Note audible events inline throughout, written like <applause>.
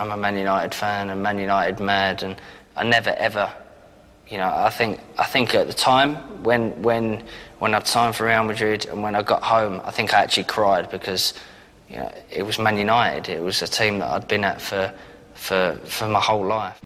I'm a Man United fan and Man United mad, and I never ever, you know, I think I think at the time when when when I'd signed for Real Madrid and when I got home, I think I actually cried because you know it was Man United. It was a team that I'd been at for for for my whole life.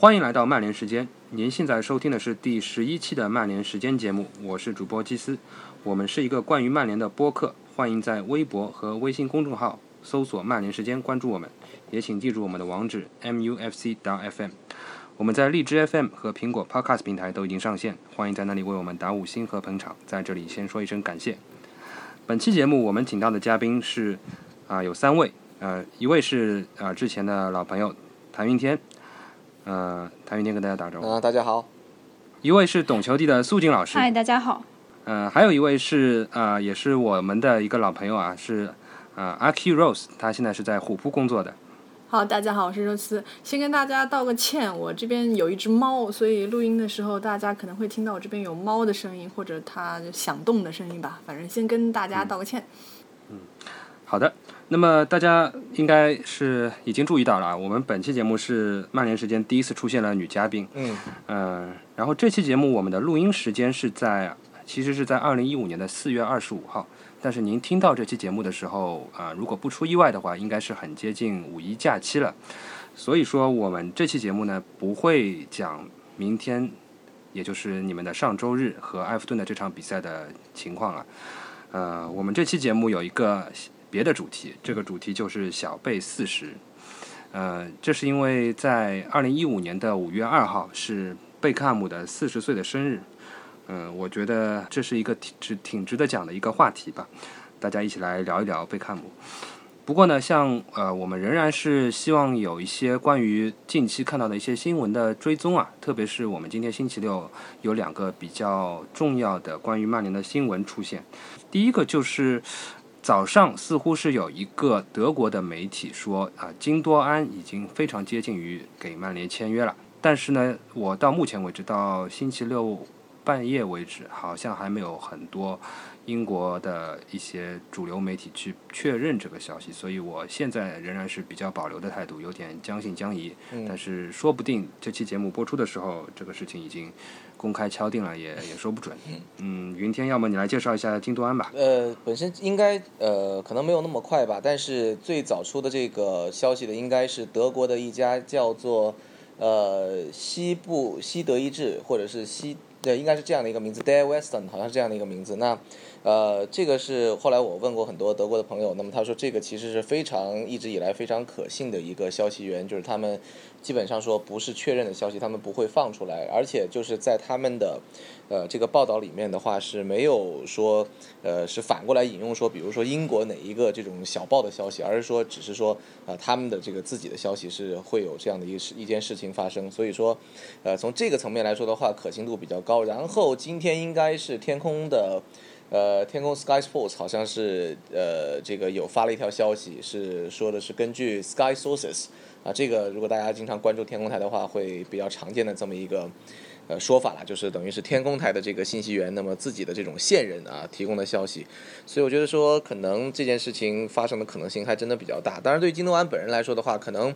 欢迎来到曼联时间，您现在收听的是第十一期的曼联时间节目，我是主播基斯。我们是一个关于曼联的播客，欢迎在微博和微信公众号搜索“曼联时间”关注我们，也请记住我们的网址 mufc.fm。我们在荔枝 FM 和苹果 Podcast 平台都已经上线，欢迎在那里为我们打五星和捧场。在这里先说一声感谢。本期节目我们请到的嘉宾是啊有三位，呃一位是啊之前的老朋友谭云天。呃，谭云天跟大家打招呼。啊，大家好。一位是懂球帝的素静老师。嗨，大家好。呃，还有一位是啊，也是我们的一个老朋友啊，是啊，阿 Q Rose，他现在是在虎扑工作的。好，大家好，我是肉丝。先跟大家道个歉，我这边有一只猫，所以录音的时候大家可能会听到我这边有猫的声音或者它响动的声音吧。反正先跟大家道个歉。嗯，好的。那么大家应该是已经注意到了，我们本期节目是曼联时间第一次出现了女嘉宾。嗯。嗯，然后这期节目我们的录音时间是在，其实是在二零一五年的四月二十五号。但是您听到这期节目的时候，啊，如果不出意外的话，应该是很接近五一假期了。所以说，我们这期节目呢不会讲明天，也就是你们的上周日和埃弗顿的这场比赛的情况了。呃，我们这期节目有一个。别的主题，这个主题就是小贝四十，呃，这是因为在二零一五年的五月二号是贝克汉姆的四十岁的生日，嗯，我觉得这是一个挺值挺值得讲的一个话题吧，大家一起来聊一聊贝克汉姆。不过呢，像呃，我们仍然是希望有一些关于近期看到的一些新闻的追踪啊，特别是我们今天星期六有两个比较重要的关于曼联的新闻出现，第一个就是。早上似乎是有一个德国的媒体说啊，金多安已经非常接近于给曼联签约了。但是呢，我到目前为止，到星期六半夜为止，好像还没有很多英国的一些主流媒体去确认这个消息。所以我现在仍然是比较保留的态度，有点将信将疑。但是说不定这期节目播出的时候，这个事情已经。公开敲定了也也说不准。嗯，云天，要么你来介绍一下京都安吧。呃，本身应该呃可能没有那么快吧，但是最早出的这个消息的应该是德国的一家叫做呃西部西德意志或者是西对应该是这样的一个名字，Day Western 好像是这样的一个名字。那呃这个是后来我问过很多德国的朋友，那么他说这个其实是非常一直以来非常可信的一个消息源，就是他们。基本上说不是确认的消息，他们不会放出来，而且就是在他们的，呃，这个报道里面的话是没有说，呃，是反过来引用说，比如说英国哪一个这种小报的消息，而是说只是说，呃，他们的这个自己的消息是会有这样的一事一件事情发生，所以说，呃，从这个层面来说的话，可信度比较高。然后今天应该是天空的，呃，天空 Sky Sports 好像是呃这个有发了一条消息，是说的是根据 Sky Sources。啊，这个如果大家经常关注天空台的话，会比较常见的这么一个呃说法了，就是等于是天空台的这个信息源，那么自己的这种线人啊提供的消息，所以我觉得说可能这件事情发生的可能性还真的比较大。当然，对于金东安本人来说的话，可能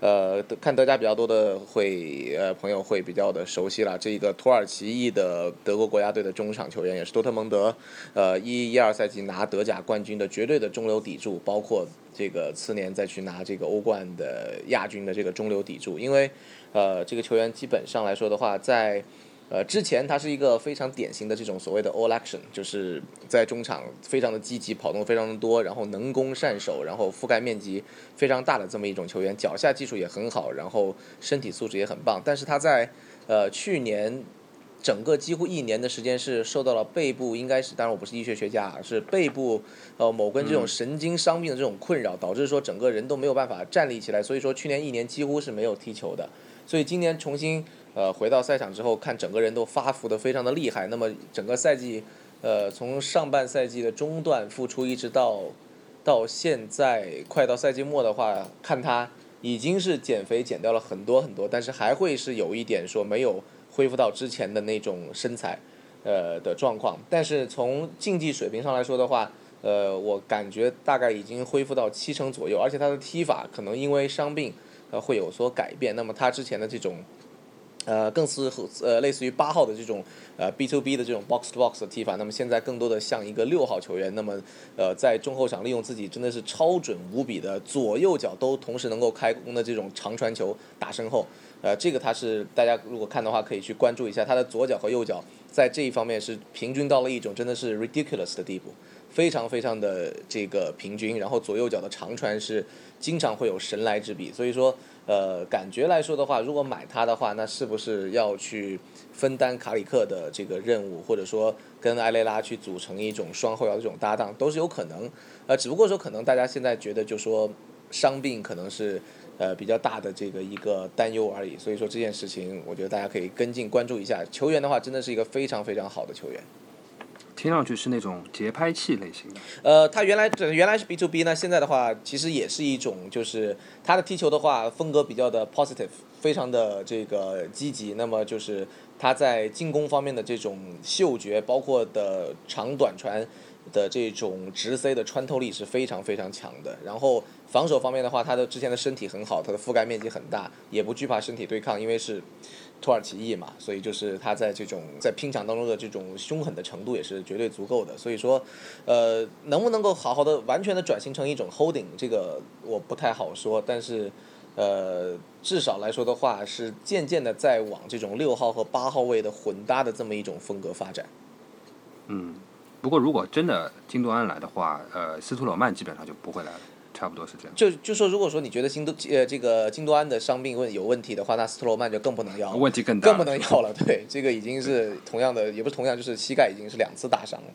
呃看德甲比较多的会呃朋友会比较的熟悉了，这一个土耳其裔的德国国家队的中场球员，也是多特蒙德呃一一二赛季拿德甲冠军的绝对的中流砥柱，包括。这个次年再去拿这个欧冠的亚军的这个中流砥柱，因为，呃，这个球员基本上来说的话，在，呃，之前他是一个非常典型的这种所谓的 all action，就是在中场非常的积极，跑动非常的多，然后能攻善守，然后覆盖面积非常大的这么一种球员，脚下技术也很好，然后身体素质也很棒，但是他在，呃，去年。整个几乎一年的时间是受到了背部，应该是，当然我不是医学学家，是背部呃某根这种神经伤病的这种困扰，导致说整个人都没有办法站立起来，所以说去年一年几乎是没有踢球的，所以今年重新呃回到赛场之后，看整个人都发福的非常的厉害。那么整个赛季，呃从上半赛季的中段复出，一直到到现在快到赛季末的话，看他已经是减肥减掉了很多很多，但是还会是有一点说没有恢复到之前的那种身材，呃的状况。但是从竞技水平上来说的话，呃，我感觉大概已经恢复到七成左右，而且他的踢法可能因为伤病呃会有所改变。那么他之前的这种。呃，更是呃类似于八号的这种呃 B to B 的这种 box to box 的踢法，那么现在更多的像一个六号球员，那么呃在中后场利用自己真的是超准无比的左右脚都同时能够开弓的这种长传球打身后，呃这个他是大家如果看的话可以去关注一下，他的左脚和右脚在这一方面是平均到了一种真的是 ridiculous 的地步，非常非常的这个平均，然后左右脚的长传是经常会有神来之笔，所以说。呃，感觉来说的话，如果买它的话，那是不是要去分担卡里克的这个任务，或者说跟埃雷拉去组成一种双后腰的这种搭档，都是有可能。呃，只不过说可能大家现在觉得就说伤病可能是呃比较大的这个一个担忧而已。所以说这件事情，我觉得大家可以跟进关注一下。球员的话，真的是一个非常非常好的球员。听上去是那种节拍器类型的。呃，他原来原来是 B to B 呢，现在的话其实也是一种，就是他的踢球的话风格比较的 positive，非常的这个积极。那么就是他在进攻方面的这种嗅觉，包括的长短传的这种直塞的穿透力是非常非常强的。然后防守方面的话，他的之前的身体很好，他的覆盖面积很大，也不惧怕身体对抗，因为是。土耳其裔嘛，所以就是他在这种在拼抢当中的这种凶狠的程度也是绝对足够的。所以说，呃，能不能够好好的完全的转型成一种 holding，这个我不太好说。但是，呃，至少来说的话，是渐渐的在往这种六号和八号位的混搭的这么一种风格发展。嗯，不过如果真的金多安来的话，呃，斯图罗曼基本上就不会来了。差不多是这样。就就说，如果说你觉得金都呃这个金多安的伤病问有问题的话，那斯特罗曼就更不能要，问题更大，更不能要了。<laughs> 对，这个已经是同样的，也不是同样，就是膝盖已经是两次大伤了。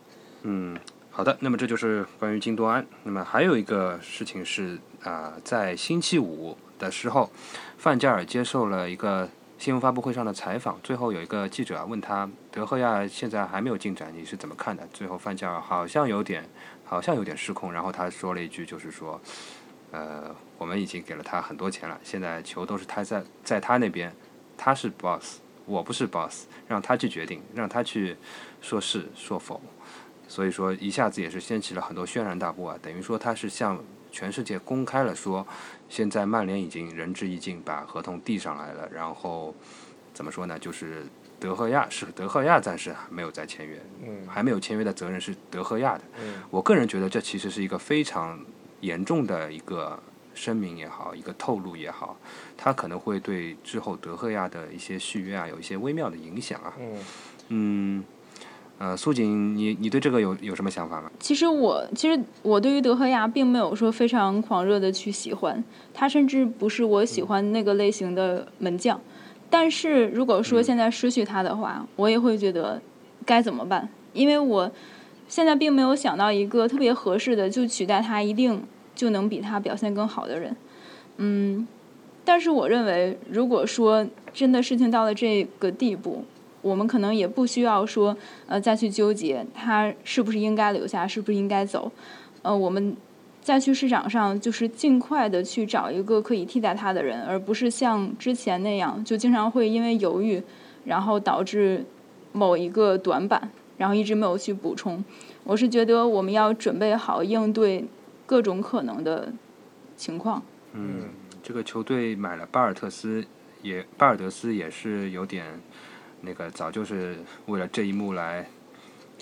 嗯，好的，那么这就是关于金多安。那么还有一个事情是啊，在星期五的时候，范加尔接受了一个新闻发布会上的采访，最后有一个记者问他，德赫亚现在还没有进展，你是怎么看的？最后范加尔好像有点。好像有点失控，然后他说了一句，就是说，呃，我们已经给了他很多钱了，现在球都是他在在他那边，他是 boss，我不是 boss，让他去决定，让他去说是说否，所以说一下子也是掀起了很多轩然大波啊，等于说他是向全世界公开了说，现在曼联已经仁至义尽，把合同递上来了，然后怎么说呢，就是。德赫亚是德赫亚，暂时还没有再签约，嗯，还没有签约的责任是德赫亚的。嗯，我个人觉得这其实是一个非常严重的一个声明也好，一个透露也好，它可能会对之后德赫亚的一些续约啊有一些微妙的影响啊。嗯，嗯，呃，苏锦，你你对这个有有什么想法吗？其实我其实我对于德赫亚并没有说非常狂热的去喜欢他，甚至不是我喜欢那个类型的门将。但是如果说现在失去他的话，我也会觉得该怎么办？因为我现在并没有想到一个特别合适的就取代他，一定就能比他表现更好的人。嗯，但是我认为，如果说真的事情到了这个地步，我们可能也不需要说呃再去纠结他是不是应该留下，是不是应该走。呃，我们。再去市场上，就是尽快的去找一个可以替代他的人，而不是像之前那样，就经常会因为犹豫，然后导致某一个短板，然后一直没有去补充。我是觉得我们要准备好应对各种可能的情况。嗯，这个球队买了巴尔特斯，也巴尔德斯也是有点那个，早就是为了这一幕来。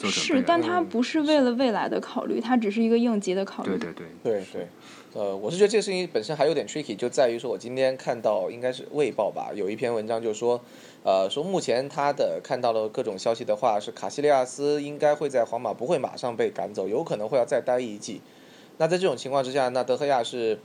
是，但他不是为了未来的考虑，他只是一个应急的考虑。对对对对对，呃，我是觉得这个事情本身还有点 tricky，就在于说我今天看到应该是《卫报》吧，有一篇文章就说，呃，说目前他的看到了各种消息的话，是卡西利亚斯应该会在皇马不会马上被赶走，有可能会要再待一季。那在这种情况之下，那德赫亚是。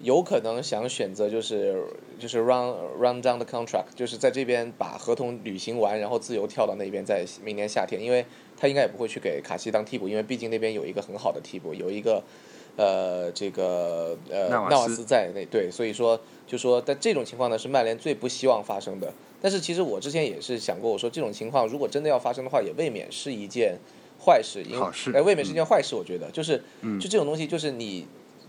有可能想选择就是就是 run run down the contract，就是在这边把合同履行完，然后自由跳到那边，在明年夏天，因为他应该也不会去给卡西当替补，因为毕竟那边有一个很好的替补，有一个呃这个呃纳瓦斯在那对，所以说就说在这种情况呢是曼联最不希望发生的。但是其实我之前也是想过，我说这种情况如果真的要发生的话，也未免是一件坏事，因为哎未免是一件坏事，我觉得就是就这种东西就是你。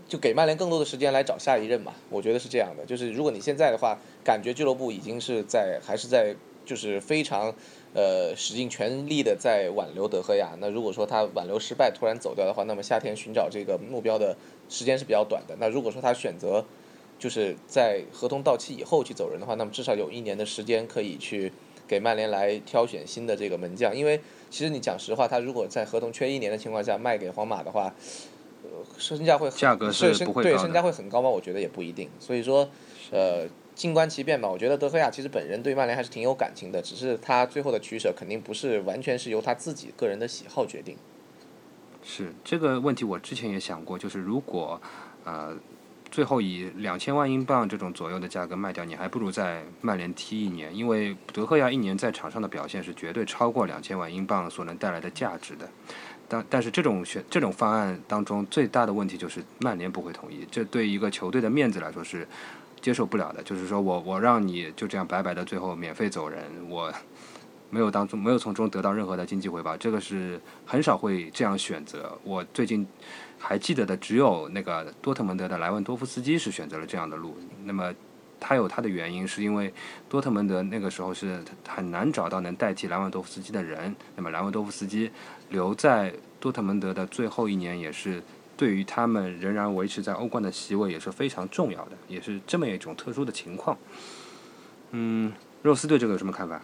就给曼联更多的时间来找下一任嘛，我觉得是这样的。就是如果你现在的话，感觉俱乐部已经是在还是在就是非常呃使尽全力的在挽留德赫亚。那如果说他挽留失败突然走掉的话，那么夏天寻找这个目标的时间是比较短的。那如果说他选择就是在合同到期以后去走人的话，那么至少有一年的时间可以去给曼联来挑选新的这个门将。因为其实你讲实话，他如果在合同缺一年的情况下卖给皇马的话，呃，身价会很价格是不会对身价会很高吗？我觉得也不一定。所以说，呃，静观其变吧。我觉得德赫亚其实本人对曼联还是挺有感情的，只是他最后的取舍肯定不是完全是由他自己个人的喜好决定。是这个问题，我之前也想过，就是如果呃最后以两千万英镑这种左右的价格卖掉，你还不如在曼联踢一年，因为德赫亚一年在场上的表现是绝对超过两千万英镑所能带来的价值的。但但是这种选这种方案当中最大的问题就是曼联不会同意，这对一个球队的面子来说是接受不了的。就是说我我让你就这样白白的最后免费走人，我 <laughs> 没有当中没有从中得到任何的经济回报，这个是很少会这样选择。我最近还记得的只有那个多特蒙德的莱万多夫斯基是选择了这样的路。那么他有他的原因，是因为多特蒙德那个时候是很难找到能代替莱万多夫斯基的人。那么莱万多夫斯基留在多特蒙德的最后一年，也是对于他们仍然维持在欧冠的席位也是非常重要的，也是这么一种特殊的情况。嗯，肉丝对这个有什么看法？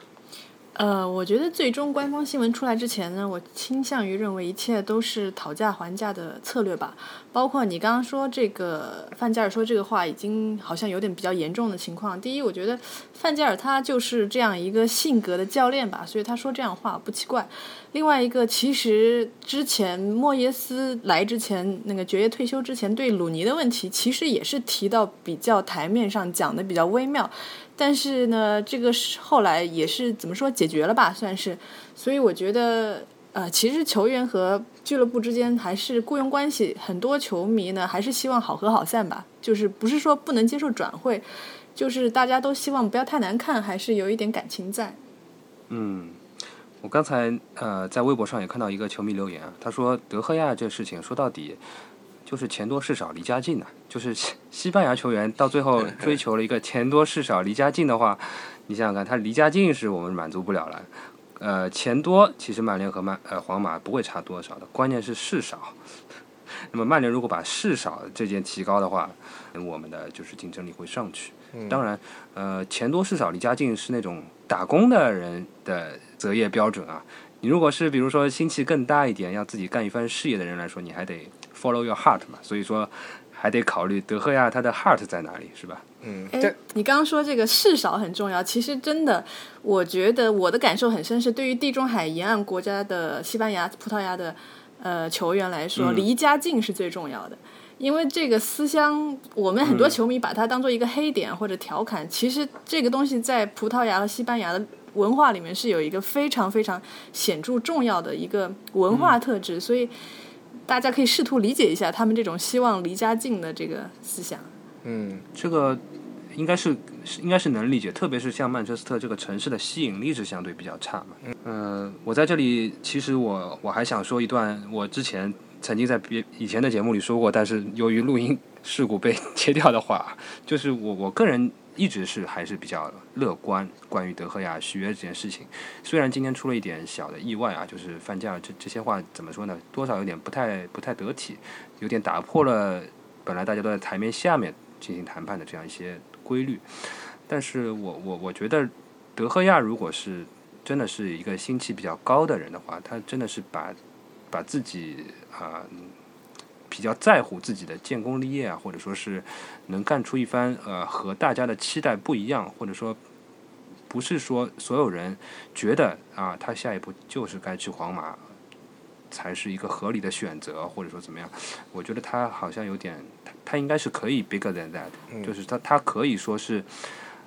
呃，我觉得最终官方新闻出来之前呢，我倾向于认为一切都是讨价还价的策略吧。包括你刚刚说这个范加尔说这个话，已经好像有点比较严重的情况。第一，我觉得范加尔他就是这样一个性格的教练吧，所以他说这样话不奇怪。另外一个，其实之前莫耶斯来之前，那个爵爷退休之前，对鲁尼的问题其实也是提到比较台面上讲的比较微妙。但是呢，这个是后来也是怎么说解决了吧，算是。所以我觉得，呃，其实球员和俱乐部之间还是雇佣关系，很多球迷呢还是希望好合好散吧，就是不是说不能接受转会，就是大家都希望不要太难看，还是有一点感情在。嗯，我刚才呃在微博上也看到一个球迷留言，他说德赫亚这事情说到底就是钱多事少离家近呐、就是西西班牙球员到最后 <laughs> 追求了一个钱多事少离家近的话，你想想看，他离家近是我们满足不了了。呃，钱多其实曼联和曼呃皇马不会差多少的，关键是事少。<laughs> 那么曼联如果把事少这件提高的话，我们的就是竞争力会上去。当然，呃，钱多事少离家近是那种打工的人的择业标准啊。你如果是比如说心气更大一点，要自己干一番事业的人来说，你还得 follow your heart 嘛。所以说，还得考虑德赫亚他的 heart 在哪里，是吧？嗯，哎，你刚刚说这个事少很重要，其实真的，我觉得我的感受很深，是对于地中海沿岸国家的西班牙、葡萄牙的呃球员来说，嗯离家近是最重要的。因为这个思乡，我们很多球迷把它当做一个黑点或者调侃，其实这个东西在葡萄牙和西班牙的文化里面是有一个非常非常显著重要的一个文化特质，所以大家可以试图理解一下他们这种希望离家近的这个思想。嗯这个应该是是应该是能理解，特别是像曼彻斯特这个城市的吸引力是相对比较差嘛。嗯、我在这里其实我我还想说一段我之前曾经在别以前的节目里说过，但是由于录音事故被切掉的话，就是我我个人一直是还是比较乐观关于德赫亚续约这件事情。虽然今天出了一点小的意外啊，就是范加尔这这些话怎么说呢，多少有点不太不太得体，有点打破了本来大家都在台面下面进行谈判的这样一些规律。但是我我我觉得德赫亚如果是真的是一个心气比较高的人的话，他真的是把把自己啊、比较在乎自己的建功立业啊，或者说是能干出一番呃和大家的期待不一样，或者说不是说所有人觉得啊他下一步就是该去皇马才是一个合理的选择，或者说怎么样？我觉得他好像有点，他他应该是可以 bigger than that，、就是他他可以说是。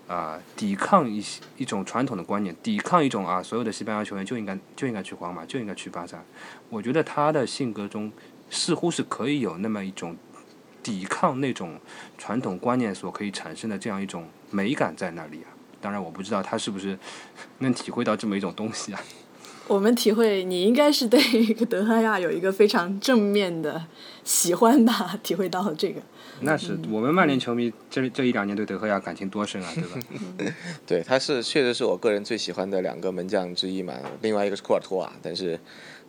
啊、抵抗一些一种传统的观念，抵抗一种啊，所有的西班牙球员就应该就应该去皇马，就应该去巴萨。我觉得他的性格中似乎是可以有那么一种抵抗那种传统观念所可以产生的这样一种美感在那里啊。当然，我不知道他是不是能体会到这么一种东西啊。我们体会，你应该是对德赫亚有一个非常正面的喜欢吧？体会到了这个。那是我们曼联球迷这这一两年对德赫亚感情多深啊，对吧？<laughs> 对，他是确实是我个人最喜欢的两个门将之一嘛。另外一个是库尔托啊，但是，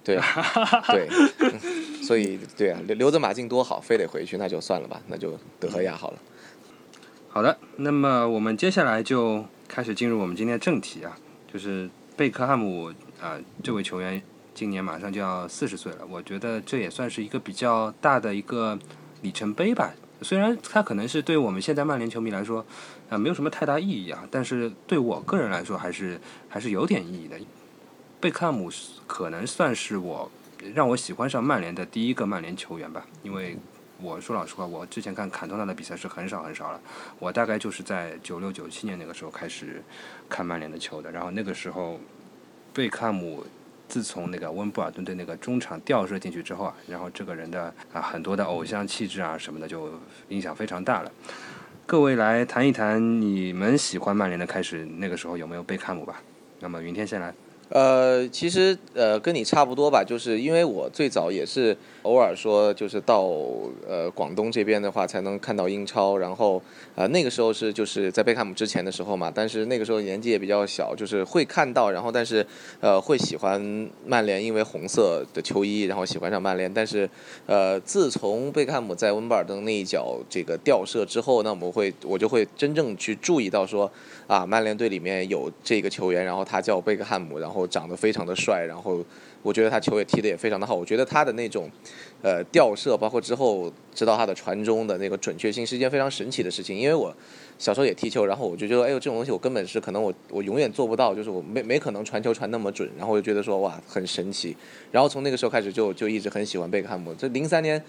对啊，对，<laughs> 嗯所以对啊，留留着马竞多好，非得回去那就算了吧，那就德赫亚好了。好的，那么我们接下来就开始进入我们今天的正题啊，就是贝克汉姆啊、这位球员今年马上就要四十岁了，我觉得这也算是一个比较大的一个里程碑吧。虽然他可能是对我们现在曼联球迷来说啊、没有什么太大意义啊，但是对我个人来说还是还是有点意义的。贝克汉姆可能算是我让我喜欢上曼联的第一个曼联球员吧，因为我说老实话，我之前看坎通纳的比赛是很少很少了。我大概就是在九六九七年那个时候开始看曼联的球的，然后那个时候贝克汉姆自从那个温布尔顿队那个中场吊射进去之后啊，然后这个人的啊很多的偶像气质啊什么的就影响非常大了。各位来谈一谈你们喜欢曼联的开始，那个时候有没有贝克汉姆吧？那么云天先来。呃，其实呃跟你差不多吧，就是因为我最早也是偶尔说，就是到呃广东这边的话才能看到英超，然后呃那个时候是就是在贝克汉姆之前的时候嘛，但是那个时候年纪也比较小，就是会看到，然后但是呃会喜欢曼联，因为红色的球衣，然后喜欢上曼联，但是呃自从贝克汉姆在温布尔登那一脚这个吊射之后，那我们会我就会真正去注意到说啊曼联队里面有这个球员，然后他叫贝克汉姆，然后后长得非常的帅，然后我觉得他球也踢得也非常的好，我觉得他的那种呃吊射，包括之后知道他的传中的那个准确性是一件非常神奇的事情，因为我小时候也踢球，然后我就觉得哎呦这种东西我根本是可能我我永远做不到，就是我没没可能传球传那么准，然后我就觉得说哇很神奇，然后从那个时候开始就就一直很喜欢贝克汉姆，这零三年。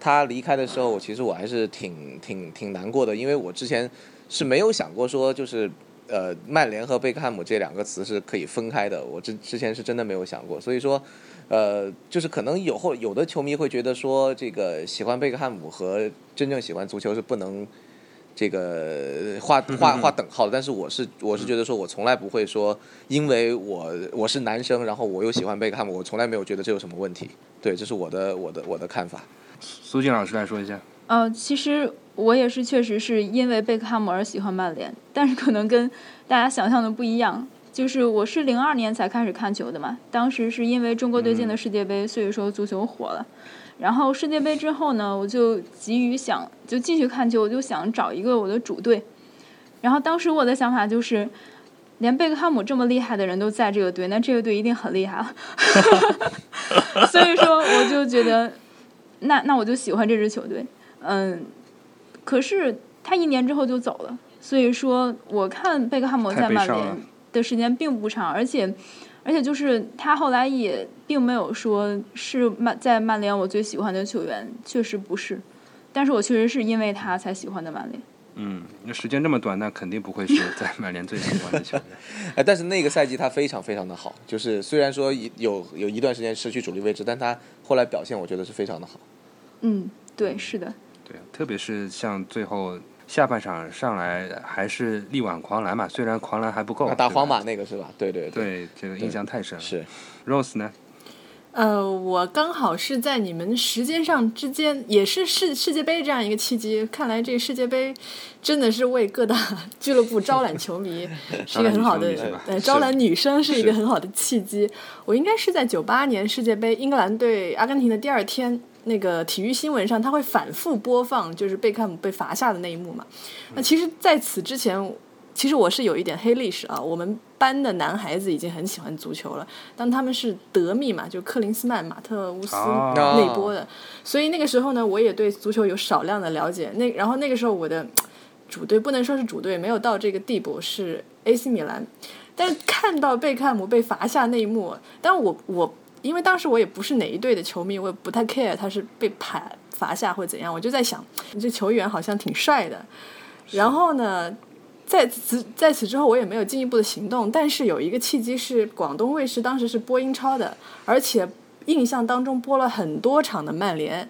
他离开的时候，其实我还是挺挺挺难过的，因为我之前是没有想过说就是呃曼联和贝克汉姆这两个词是可以分开的，我之之前是真的没有想过，所以说呃就是可能有后有的球迷会觉得说这个喜欢贝克汉姆和真正喜欢足球是不能。这个画画画等号的，但是我是我是觉得说，我从来不会说，因为我我是男生，然后我又喜欢贝克汉姆，我从来没有觉得这有什么问题。对，这是我的我的我的看法。苏静老师来说一下。呃，其实我也是，确实是因为贝克汉姆而喜欢曼联，但是可能跟大家想象的不一样。就是我是零二年才开始看球的嘛，当时是因为中国队进了世界杯，所以说足球火了。然后世界杯之后呢，我就急于想就继续看球，我就想找一个我的主队。然后当时我的想法就是，连贝克汉姆这么厉害的人都在这个队，那这个队一定很厉害了。<laughs> 所以说，我就觉得，那那我就喜欢这支球队。嗯，可是他一年之后就走了，所以说我看贝克汉姆在曼联的时间并不长，而且而且就是他后来也并没有说是曼在曼联我最喜欢的球员，确实不是，但是我确实是因为他才喜欢的曼联。嗯，那时间这么短，那肯定不会是在曼联最喜欢的球员。<laughs> 哎，但是那个赛季他非常非常的好，就是虽然说一有有一段时间失去主力位置，但他后来表现我觉得是非常的好。嗯，对，是的，对，特别是像最后下半场上来还是力挽狂澜嘛，虽然狂澜还不够。啊，打皇马那个是吧？对对对，这个印象太深了。是。Rose 呢？呃，我刚好是在你们时间上之间，也是世世界杯这样一个契机。看来这个世界杯真的是为各大 <laughs> 俱乐部招揽球迷，<laughs> 是一个很好的招揽女生是吧呃，招揽女生是一个很好的契机。我应该是在九八年世界杯英格兰对阿根廷的第二天，那个体育新闻上，他会反复播放就是贝克汉姆被罚下的那一幕嘛。那其实在此之前，其实我是有一点黑历史啊。我们班的男孩子已经很喜欢足球了，但他们是德密嘛，就克林斯曼、马特乌斯哦内波的，所以那个时候呢，我也对足球有少量的了解。那然后那个时候我的主队不能说是主队，没有到这个地步，是 AC 米兰。但是看到贝克汉姆被罚下那一幕，但我我因为当时我也不是哪一队的球迷，我也不太 care 他是被罚罚下或怎样，我就在想，这球员好像挺帅的。然后呢，在此在此之后，我也没有进一步的行动。但是有一个契机是，广东卫视当时是播英超的，而且印象当中播了很多场的曼联。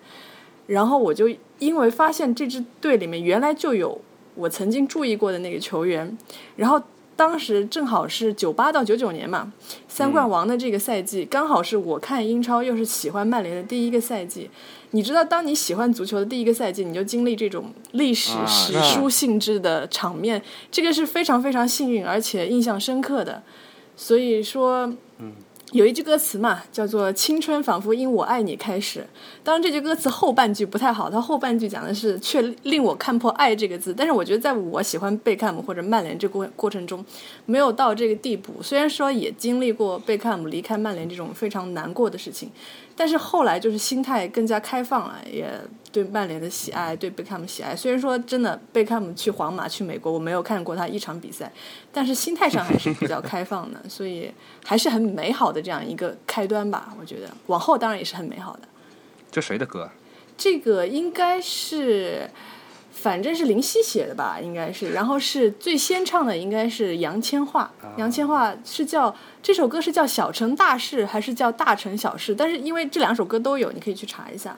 然后我就因为发现这支队里面原来就有我曾经注意过的那个球员，然后当时正好是九八到九九年嘛，三冠王的这个赛季，刚好是我看英超又是喜欢曼联的第一个赛季。你知道，当你喜欢足球的第一个赛季，你就经历这种历史啊史书性质的场面，这个是非常非常幸运而且印象深刻的。所以说，有一句歌词嘛，叫做“青春仿佛因我爱你开始”。当然，这句歌词后半句不太好，它后半句讲的是却令我看破“爱”这个字。但是我觉得，在我喜欢贝克汉姆或者曼联这过过程中，没有到这个地步。虽然说也经历过贝克汉姆离开曼联这种非常难过的事情，但是后来就是心态更加开放了，也对曼联的喜爱，对贝克汉姆喜爱。虽然说真的贝克汉姆去皇马、去美国，我没有看过他一场比赛，但是心态上还是比较开放的，所以还是很美好的这样一个开端吧。我觉得往后当然也是很美好的。这谁的歌？这个应该是，反正是林夕写的吧，应该是。然后是最先唱的应该是杨千嬅，杨千嬅是叫这首歌是叫《小城大事》还是叫《大城小事》？但是因为这两首歌都有，你可以去查一下。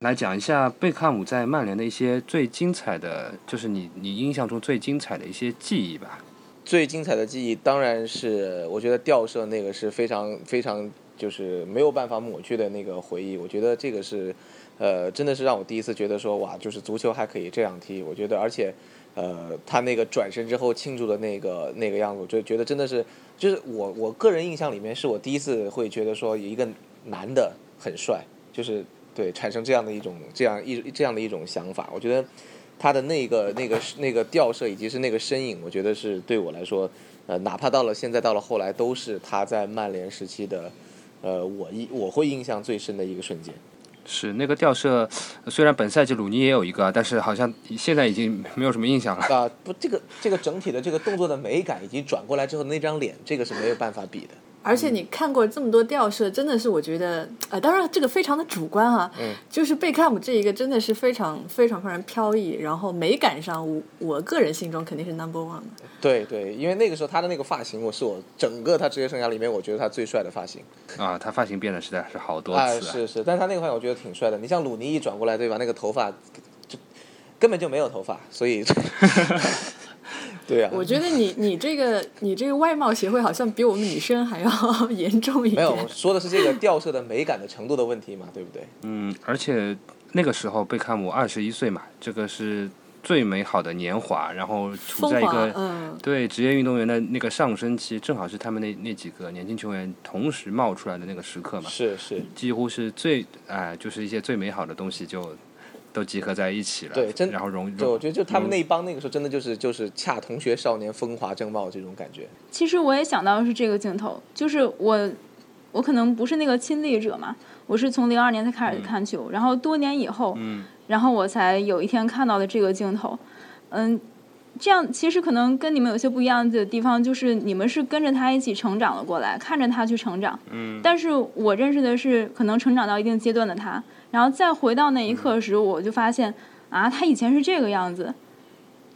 来讲一下贝克汉姆在曼联的一些最精彩的，就是你你印象中最精彩的一些记忆吧。最精彩的记忆当然是，我觉得吊射那个是非常非常就是没有办法抹去的那个回忆。我觉得这个是，呃，真的是让我第一次觉得说，哇，就是足球还可以这样踢。我觉得，而且，呃，他那个转身之后庆祝的那个那个样子，我就觉得真的是，就是我我个人印象里面是我第一次会觉得说，一个男的很帅，就是对产生这样的一种这样一这样的一种想法。我觉得。他的那个、那个、那个吊射，以及是那个身影，我觉得是对我来说，呃，哪怕到了现在，到了后来，都是他在曼联时期的，呃，我印我会印象最深的一个瞬间。是那个吊射，虽然本赛季鲁尼也有一个，但是好像现在已经没有什么印象了。啊、不，这个这个整体的这个动作的美感，以及转过来之后那张脸，这个是没有办法比的。而且你看过这么多吊射，真的是我觉得，呃，当然这个非常的主观哈、嗯就是贝克汉姆这一个真的是非常非常非常飘逸，然后美感上我我个人心中肯定是 number one 的。对对，因为那个时候他的那个发型，我是我整个他职业生涯里面，我觉得他最帅的发型。啊，他发型变了实在是好多啊，次、是是，但他那个发型我觉得挺帅的。你像鲁尼一转过来，对吧？那个头发就根本就没有头发，所以 <laughs> 对啊，我觉得你 <laughs> 你这个你这个外貌协会好像比我们女生还要 <laughs> 严重一点。没有说的是这个吊色的美感的程度的问题嘛，对不对？嗯，而且那个时候贝克汉姆二十一岁嘛，这个是最美好的年华，然后处在一个，嗯，对职业运动员的那个上升期，正好是他们那那几个年轻球员同时冒出来的那个时刻嘛，是是，几乎是最哎、就是一些最美好的东西就都集合在一起了。对真然后融对我觉得就他们那一帮那个时候真的就是就是恰同学少年风华正茂这种感觉。其实我也想到的是这个镜头，就是我，我可能不是那个亲历者嘛，我是从零二年才开始看球，然后多年以后，嗯然后我才有一天看到的这个镜头，嗯，这样其实可能跟你们有些不一样的地方，就是你们是跟着他一起成长了过来，看着他去成长，嗯，但是我认识的是可能成长到一定阶段的他，然后再回到那一刻时，我就发现啊，他以前是这个样子，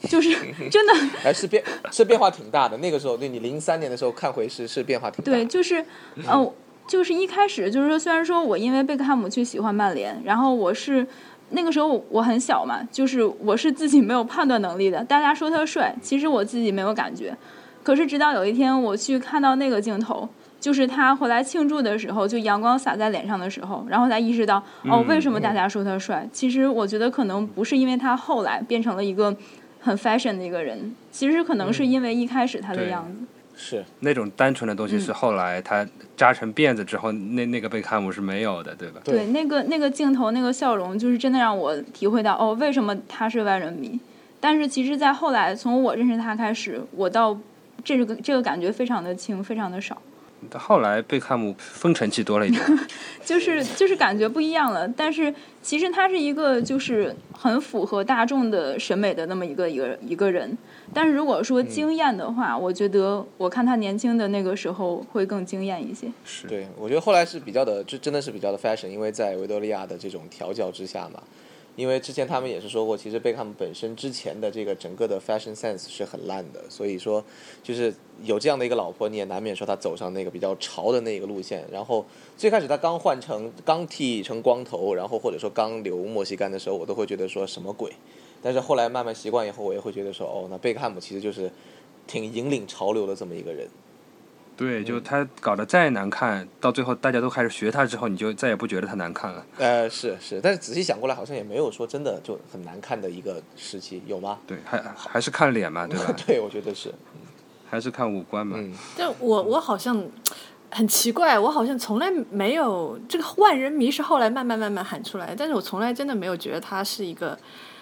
就是真的。<laughs> 哎，是变是变化挺大的。那个时候，对你零三年的时候看回是是变化挺大的。对，就是，呃，就是一开始就是说，虽然说我因为贝克汉姆去喜欢曼联，然后我是那个时候我很小嘛，就是我是自己没有判断能力的。大家说他帅，其实我自己没有感觉。可是直到有一天我去看到那个镜头，就是他回来庆祝的时候，就阳光洒在脸上的时候，然后才意识到，哦，为什么大家说他帅？其实我觉得可能不是因为他后来变成了一个很 fashion 的一个人，其实可能是因为一开始他的样子。是那种单纯的东西嗯是后来他扎成辫子之后，那那个贝克汉姆是没有的，对吧？对对，那个那个镜头，那个笑容，就是真的让我体会到哦，为什么他是万人迷。但是其实，在后来从我认识他开始，我到这个这个感觉非常的轻，非常的少，但后来贝克汉姆风尘气多了一点，<laughs> 就是就是感觉不一样了。但是其实他是一个就是很符合大众的审美的那么一个一个一个人。但是如果说惊艳的话，我觉得我看他年轻的那个时候会更惊艳一些。是对，我觉得后来是比较的，就真的是比较的 fashion，因为在维多利亚的这种调教之下嘛，因为之前他们也是说过，其实贝克汉姆本身之前的这个整个的 fashion sense 是很烂的，所以说就是有这样的一个老婆，你也难免说他走上那个比较潮的那个路线。然后最开始他刚换成刚剃成光头，然后或者说刚留莫西干的时候，我都会觉得说什么鬼。但是后来慢慢习惯以后，我也会觉得说，哦，那贝克汉姆其实就是挺引领潮流的这么一个人。对，就他搞得再难看，到最后大家都开始学他之后，你就再也不觉得他难看了。呃，是是，但是仔细想过来，好像也没有说真的就很难看的一个时期，有吗？对，还还是看脸嘛，对吧？<laughs> 对，我觉得是。还是看五官嘛。嗯，但我我好像很奇怪，我好像从来没有这个万人迷是后来慢慢慢慢喊出来，但是我从来真的没有觉得他是一个。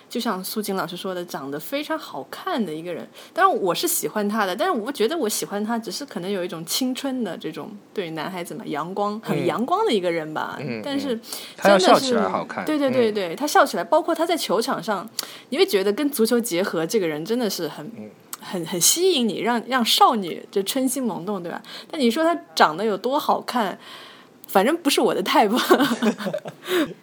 就像苏锦老师说的，长得非常好看的一个人，当然我是喜欢他的，但是我觉得我喜欢他只是可能有一种青春的这种对男孩子嘛，阳光很阳光的一个人吧。嗯但是他要真的笑起是来好看。对对对对，他笑起来，包括他在球场上，你会觉得跟足球结合，这个人真的是很。很很吸引你，让让少女就春心萌动，对吧？但你说他长得有多好看，反正不是我的 type。<laughs>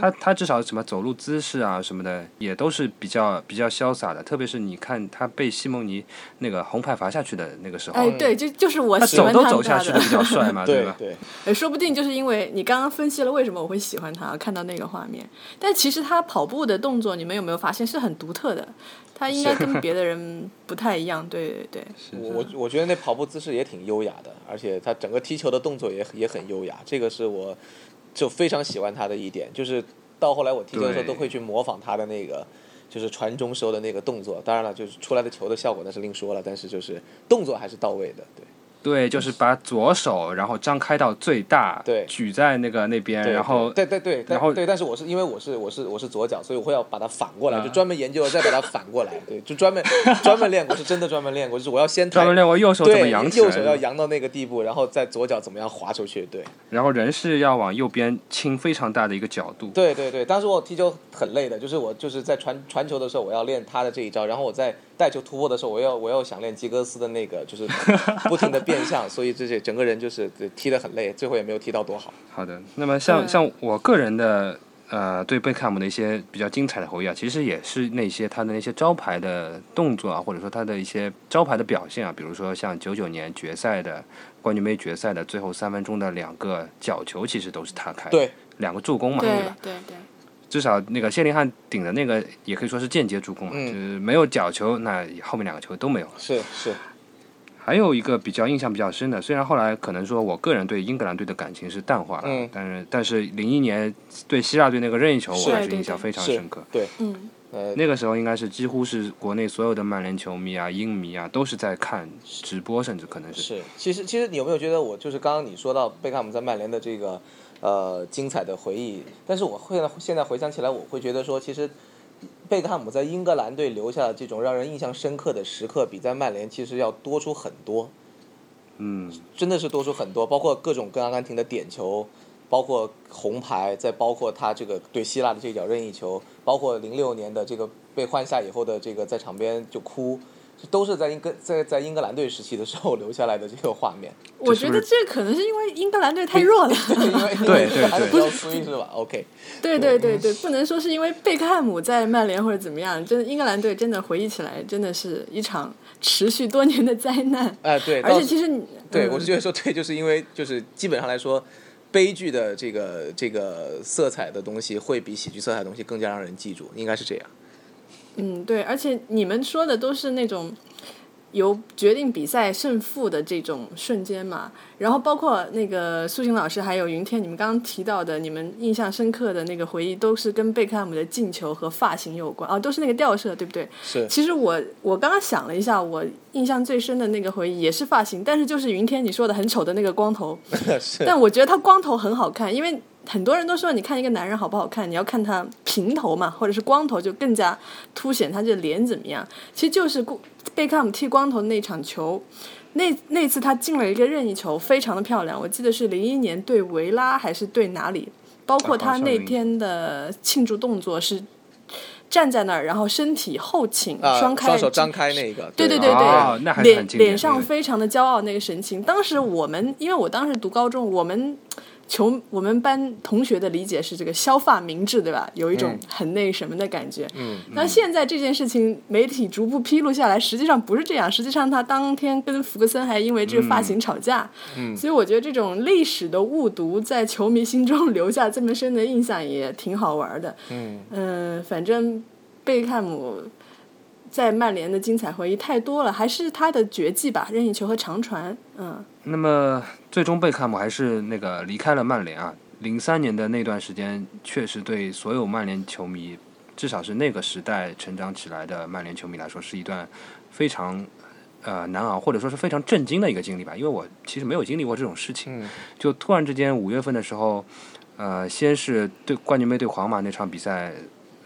他他至少什么走路姿势啊什么的也都是比较比较潇洒的，特别是你看他被西蒙尼那个红牌罚下去的那个时候，哎，对，就就是我走都喜欢他的走下去的比较帅嘛，<laughs> 对吧？对说不定就是因为你刚刚分析了为什么我会喜欢他，看到那个画面。但其实他跑步的动作，你们有没有发现是很独特的？他应该跟别的人不太一样。对对对，我我我觉得那跑步姿势也挺优雅的，而且他整个踢球的动作也也很优雅，这个是我就非常喜欢他的一点，就是到后来我踢球的时候都会去模仿他的那个。就是传中时候的那个动作，当然了，就是出来的球的效果那是另说了，但是就是动作还是到位的，对。对，就是把左手然后张开到最大，对举在那个那边，然后对对对，然后对，但是我是因为我是我是我是左脚，所以我会要把它反过来，啊就专门研究了再把它反过来，对，就专门 <laughs> 专门练过，是真的专门练过，就是我要先抬专门练过右手怎么扬起来，右手要扬到那个地步，然后再左脚怎么样滑出去，对，然后人是要往右边倾非常大的一个角度，对对对，当时我踢球很累的，就是我就是在传传球的时候，我要练他的这一招，然后我在带球突破的时候，我要我要想练基格斯的那个，<laughs> 就是不停的变向，所以这些整个人就是踢得很累，最后也没有踢到多好。好的，那么像、嗯像我个人的呃对贝克汉姆的一些比较精彩的回忆啊，其实也是那些他的那些招牌的动作啊，或者说他的一些招牌的表现啊，比如说像九九年决赛的冠军杯决赛的最后三分钟的两个角球，其实都是他开的，对两个助攻嘛，对吧？对对，至少那个谢林汉顶的那个也可以说是间接助攻嘛，嗯。就是没有角球，那后面两个球都没有。了。是是，还有一个比较印象比较深的，虽然后来可能说我个人对英格兰队的感情是淡化了，嗯。但是但是零一年对希腊队那个任意球，我还是印象非常深刻。对，嗯，呃，那个时候应该是几乎是国内所有的曼联球迷啊、英迷啊都是在看直播，甚至可能是。是，其实其实你有没有觉得我就是刚刚你说到贝克汉姆在曼联的这个呃精彩的回忆，但是我会现在回想起来，我会觉得说，其实贝克汉姆在英格兰队留下的这种让人印象深刻的时刻，比在曼联其实要多出很多，嗯，真的是多出很多，包括各种跟阿根廷的点球。包括红牌，再包括他这个对希腊的这脚任意球，包括零六年的这个被换下以后的这个在场边就哭，这都是在英格在在英格兰队时期的时候留下来的这个画面。我觉得这可能是因为英格兰队太弱了。<laughs> 对对还是对比较衰是吧？OK，<laughs> 对对对对，不能说是因为贝克汉姆在曼联或者怎么样，真的英格兰队真的回忆起来，真的是一场持续多年的灾难。<laughs> 哎、对，而且其实你对、嗯我是觉得说对，就是因为就是基本上来说，悲剧的这个这个色彩的东西会比喜剧色彩的东西更加让人记住，应该是这样。嗯，对，而且你们说的都是那种由决定比赛胜负的这种瞬间嘛，然后包括那个苏醒老师还有云天，你们刚刚提到的，你们印象深刻的那个回忆，都是跟贝克汉姆的进球和发型有关啊，都是那个吊射，对不对？是其实我我刚刚想了一下，我印象最深的那个回忆也是发型，但是就是云天你说的很丑的那个光头，<laughs> 是，但我觉得他光头很好看，因为很多人都说你看一个男人好不好看，你要看他平头嘛，或者是光头就更加凸显他这脸怎么样。其实就是顾贝克汉姆剃光头的那场球，那那次他进了一个任意球，非常的漂亮。我记得是零一年对维拉还是对哪里，包括他那天的庆祝动作是站在那儿，然后身体后倾，啊，双开双手张开那个，对对对对哦那还是脸脸上非常的骄傲那个神情。当时我们，因为我当时读高中，我们球我们班同学的理解是这个削发明志，对吧？有一种很那什么的感觉。嗯，那现在这件事情媒体逐步披露下来，实际上不是这样。实际上他当天跟福格森还因为这个发型吵架。嗯，所以我觉得这种历史的误读在球迷心中 <laughs> 留下这么深的印象也挺好玩的。嗯嗯，反正贝克汉姆在曼联的精彩回忆太多了，还是他的绝技吧，任意球和长传。嗯，那么最终贝克汉姆还是那个离开了曼联啊。零三年的那段时间，确实对所有曼联球迷，至少是那个时代成长起来的曼联球迷来说，是一段非常呃难熬，或者说是非常震惊的一个经历吧。因为我其实没有经历过这种事情，嗯就突然之间五月份的时候，呃，先是对冠军杯对皇马那场比赛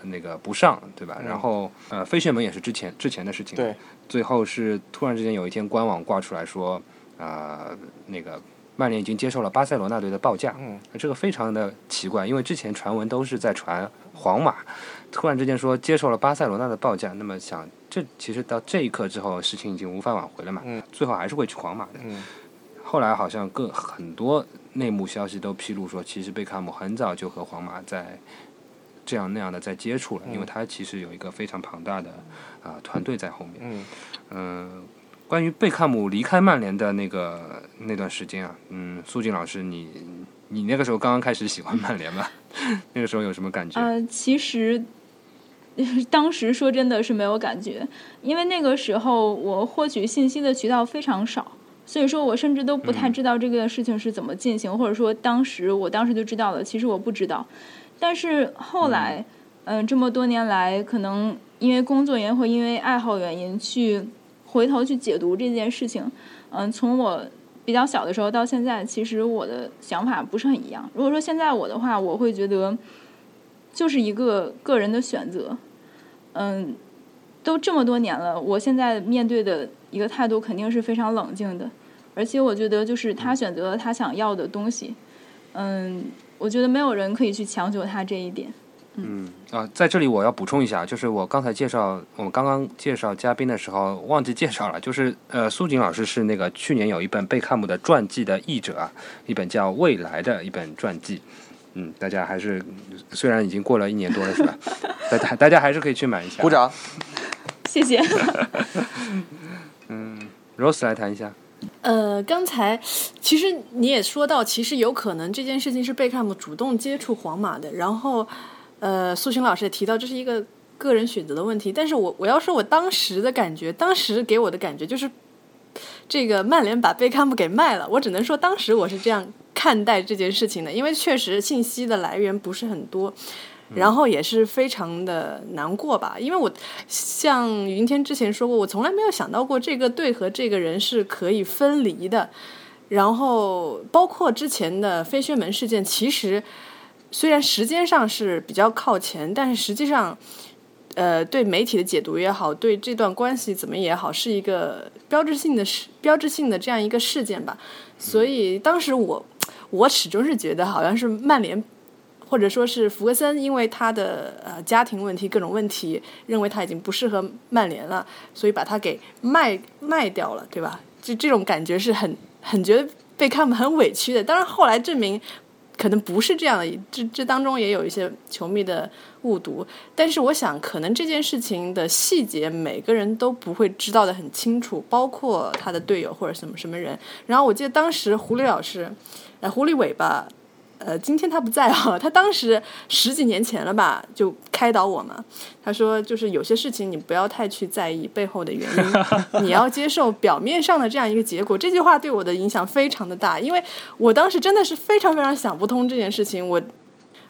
那个不上，对吧？嗯。然后呃，飞旋门也是之前之前的事情，对，最后是突然之间有一天官网挂出来说，啊、那个曼联已经接受了巴塞罗那队的报价，嗯，这个非常的奇怪，因为之前传闻都是在传皇马，突然之间说接受了巴塞罗那的报价，那么想这其实到这一刻之后，事情已经无法挽回了嘛，嗯。最后还是会去皇马的。嗯。后来好像更很多内幕消息都披露说，其实贝克汉姆很早就和皇马在这样那样的在接触了，因为他其实有一个非常庞大的啊、团队在后面。嗯嗯，关于贝克汉姆离开曼联的那个那段时间啊，嗯，苏静老师，你你那个时候刚刚开始喜欢曼联吧？<laughs> 那个时候有什么感觉？呃，其实 <laughs> 当时说真的是没有感觉，因为那个时候我获取信息的渠道非常少，所以说我甚至都不太知道这个事情是怎么进行，或者说当时我当时就知道了，其实我不知道。但是后来，嗯、这么多年来，可能因为工作原因或因为爱好原因，去回头去解读这件事情，嗯、从我比较小的时候到现在，其实我的想法不是很一样。如果说现在我的话，我会觉得。就是一个个人的选择，嗯，都这么多年了，我现在面对的一个态度肯定是非常冷静的，而且我觉得就是他选择了他想要的东西，嗯，我觉得没有人可以去强求他这一点。嗯啊，在这里我要补充一下，就是我刚才介绍我们刚刚介绍嘉宾的时候忘记介绍了，就是呃，苏锦老师是那个去年有一本贝克汉姆的传记的译者啊，一本叫《未来》的一本传记。嗯，大家还是虽然已经过了一年多了，是吧？大家大家还是可以去买一下。鼓。掌。谢谢。<laughs> 嗯 Rose 来谈一下。呃，刚才其实你也说到，其实有可能这件事情是贝克汉姆主动接触皇马的，然后呃，苏群老师也提到这是一个个人选择的问题，但是我我要说我当时的感觉，当时给我的感觉就是这个曼联把贝克汉姆给卖了，我只能说当时我是这样看待这件事情的，因为确实信息的来源不是很多。然后也是非常的难过吧，因为我像云天之前说过，我从来没有想到过这个队和这个人是可以分离的。然后包括之前的飞旋门事件，其实虽然时间上是比较靠前，但是实际上，呃，对媒体的解读也好，对这段关系怎么也好，是一个标志性的事、标志性的这样一个事件吧。所以当时我我始终是觉得好像是曼联。或者说是福格森，因为他的呃家庭问题、各种问题，认为他已经不适合曼联了，所以把他给卖卖掉了，对吧？就这种感觉是很很觉得被看很委屈的。当然后来证明可能不是这样的，这这当中也有一些球迷的误读。但是我想，可能这件事情的细节每个人都不会知道的很清楚，包括他的队友或者什么什么人。然后我记得当时狐狸老师，呃，狐狸尾巴。呃，今天他不在啊，<laughs> 他当时十几年前了吧，就开导我嘛。他说，就是有些事情你不要太去在意背后的原因，<laughs> 你要接受表面上的这样一个结果。这句话对我的影响非常的大，因为我当时真的是非常非常想不通这件事情。我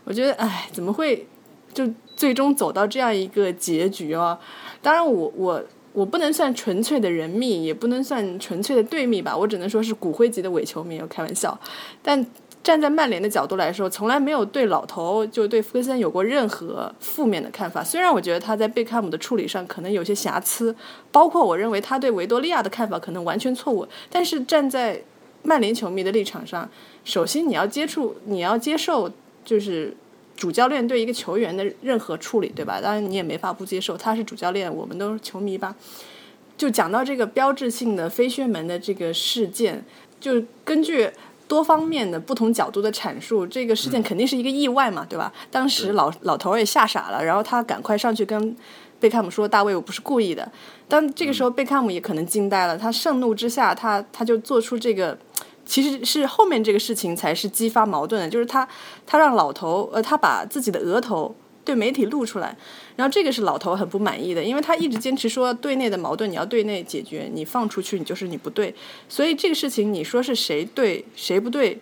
我觉得，哎，怎么会就最终走到这样一个结局啊？当然我，我我不能算纯粹的人密，也不能算纯粹的队密吧，我只能说是骨灰级的伪球迷，我开玩笑，但。站在曼联的角度来说，从来没有对老头就对福格森有过任何负面的看法。虽然我觉得他在贝克汉姆的处理上可能有些瑕疵，包括我认为他对维多利亚的看法可能完全错误。但是站在曼联球迷的立场上，首先你要接触，你要接受就是主教练对一个球员的任何处理，对吧？当然你也没法不接受，他是主教练，我们都是球迷吧。就讲到这个标志性的飞旋门的这个事件，就根据。多方面的不同角度的阐述，这个事件肯定是一个意外嘛，对吧？当时老老头儿也吓傻了，然后他赶快上去跟贝克汉姆说：“大卫，我不是故意的。”但这个时候贝克汉姆也可能惊呆了，他盛怒之下，他他就做出这个。其实是后面这个事情才是激发矛盾的，就是他他让老头呃，他把自己的额头对媒体露出来，然后这个是老头很不满意的，因为他一直坚持说对内的矛盾你要对内解决，你放出去你就是你不对，所以这个事情你说是谁对谁不对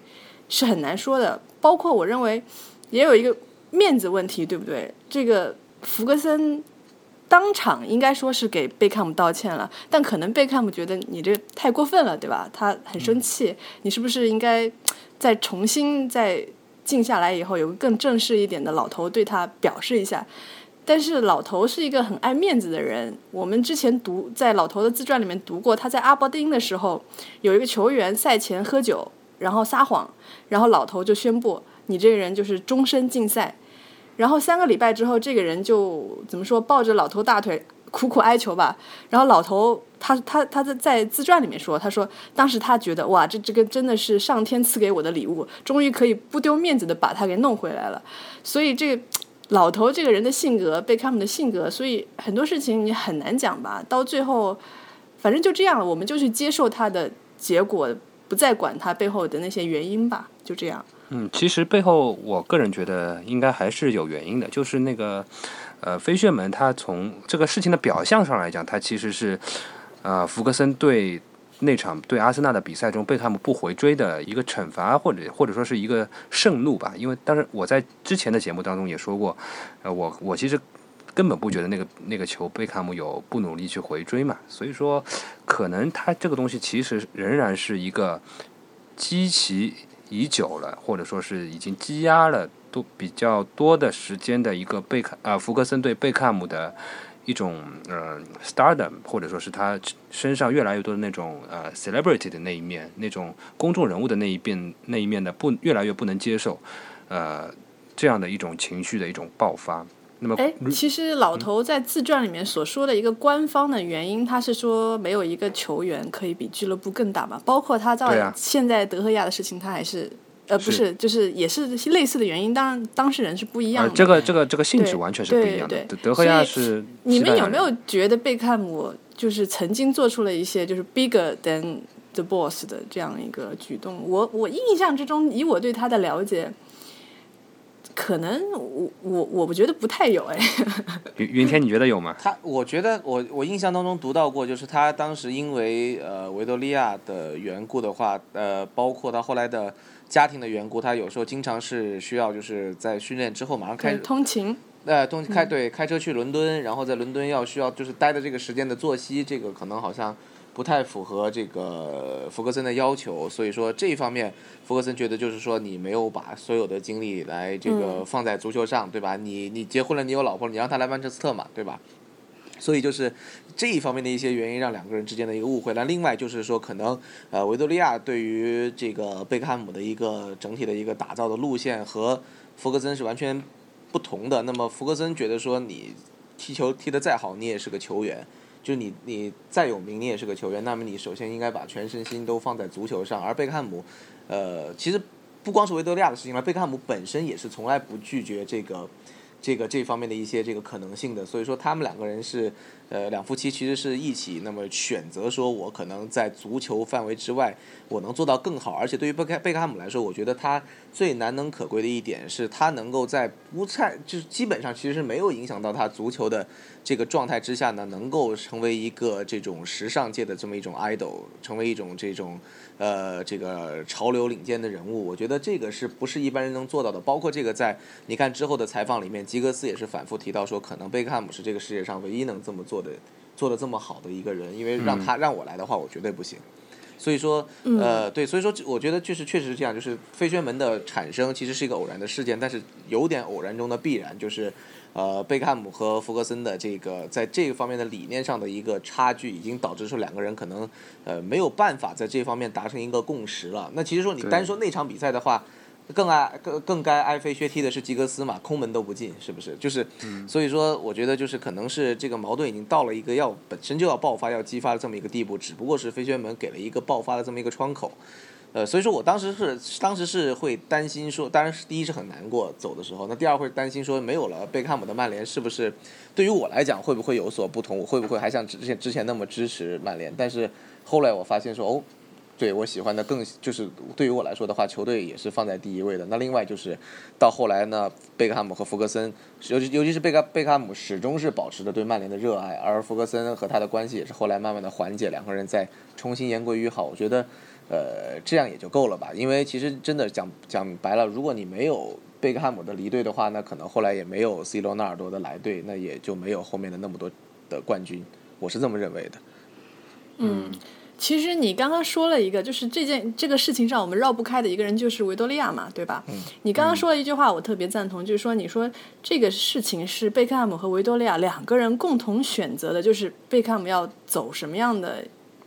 是很难说的。包括我认为也有一个面子问题，对不对？这个福格森。当场应该说是给贝克汉姆道歉了，但可能贝克汉姆觉得你这太过分了，对吧？他很生气，你是不是应该再重新再静下来以后，有个更正式一点的老头对他表示一下？但是老头是一个很爱面子的人，我们之前读在老头的自传里面读过，他在阿伯丁的时候有一个球员赛前喝酒，然后撒谎，然后老头就宣布你这个人就是终身禁赛。然后三个礼拜之后，这个人就怎么说，抱着老头大腿苦苦哀求吧。然后老头他他他在在自传里面说，他说当时他觉得哇，这这个真的是上天赐给我的礼物，终于可以不丢面子的把他给弄回来了。所以这个老头这个人的性格，贝克汉姆的性格，所以很多事情你很难讲吧。到最后，反正就这样了，我们就去接受他的结果，不再管他背后的那些原因吧，就这样。嗯，其实背后我个人觉得应该还是有原因的，就是那个，呃，飞旋门他从这个事情的表象上来讲，他其实是，呃，福格森对那场对阿森纳的比赛中贝克汉姆不回追的一个惩罚，或者或者说是一个盛怒吧。因为当时我在之前的节目当中也说过，呃，我我其实根本不觉得那个那个球贝克汉姆有不努力去回追嘛，所以说可能他这个东西其实仍然是一个积其。已久了，或者说是已经积压了多比较多的时间的一个贝克啊福克森对贝克汉姆的一种呃 stardom，或者说是他身上越来越多的那种呃 celebrity 的那一面，那种公众人物的那一面那一面的不越来越不能接受，呃这样的一种情绪的一种爆发。那么，哎，其实老头在自传里面所说的一个官方的原因，他是说没有一个球员可以比俱乐部更大嘛。包括他在现在德赫亚的事情，他还是呃不是，就是也是类似的原因。当然，当事人是不一样的。这个这个这个性质完全是不一样的。德赫亚是。你们有没有觉得贝克汉姆就是曾经做出了一些就是 bigger than the boss 的这样一个举动？我我印象之中，以我对他的了解。可能我我我不觉得不太有哎，<laughs> 云云天你觉得有吗？他我觉得我我印象当中读到过，就是他当时因为呃维多利亚的缘故的话，呃包括他后来的家庭的缘故，他有时候经常是需要就是在训练之后马上开通勤，呃通开对开车去伦敦，然后在伦敦要需要就是待的这个时间的作息，这个可能好像。不太符合这个福格森的要求，所以说这一方面，福格森觉得就是说你没有把所有的精力来这个放在足球上，对吧？你你结婚了，你有老婆，你让他来曼彻斯特嘛，对吧？所以就是这一方面的一些原因，让两个人之间的一个误会。那另外就是说，可能呃维多利亚对于这个贝克汉姆的一个整体的一个打造的路线和福格森是完全不同的。那么福格森觉得说你踢球踢得再好，你也是个球员。就你，你再有名，你也是个球员。那么你首先应该把全身心都放在足球上。而贝克汉姆，呃，其实不光是维多利亚的事情了，贝克汉姆本身也是从来不拒绝这个。这个这方面的一些这个可能性的，所以说他们两个人是，呃，两夫妻其实是一起，那么选择说，我可能在足球范围之外，我能做到更好。而且对于贝克贝克汉姆来说，我觉得他最难能可贵的一点是他能够在不太就是基本上其实是没有影响到他足球的这个状态之下呢，能够成为一个这种时尚界的这么一种 idol，成为一种这种。呃，这个潮流领先的人物，我觉得这个是不是一般人能做到的？包括这个，在你看之后的采访里面，吉格斯也是反复提到说，可能贝克汉姆是这个世界上唯一能这么做的、做的这么好的一个人，因为让他让我来的话，我绝对不行。所以说，呃，对，所以说，我觉得就是确实是这样，就是飞旋门的产生其实是一个偶然的事件，但是有点偶然中的必然，就是。呃，贝克汉姆和弗格森的这个在这个方面的理念上的一个差距，已经导致说两个人可能呃没有办法在这方面达成一个共识了。那其实说你单说那场比赛的话，更爱更更该挨飞削踢的是吉格斯嘛，空门都不进，是不是？就是，所以说我觉得就是可能是这个矛盾已经到了一个要本身就要爆发、要激发的这么一个地步，只不过是飞旋门给了一个爆发的这么一个窗口。呃，所以说我当时是当时是会担心说，当然是第一是很难过走的时候，那第二会担心说没有了贝克汉姆的曼联是不是对于我来讲会不会有所不同？我会不会还像之前之前那么支持曼联？但是后来我发现说哦。对我喜欢的更就是对于我来说的话，球队也是放在第一位的。那另外就是到后来呢，贝克汉姆和福格森，尤其尤其是贝克贝克汉姆始终是保持着对曼联的热爱，而福格森和他的关系也是后来慢慢的缓解，两个人再重新言归于好。我觉得，呃，这样也就够了吧。因为其实真的讲讲白了，如果你没有贝克汉姆的离队的话，那可能后来也没有 C 罗纳尔多的来队，那也就没有后面的那么多的冠军。我是这么认为的。嗯。其实你刚刚说了一个，就是这件这个事情上我们绕不开的一个人就是维多利亚嘛，对吧？嗯。你刚刚说了一句话，我特别赞同，就是说你说这个事情是贝克汉姆和维多利亚两个人共同选择的，就是贝克汉姆要走什么样的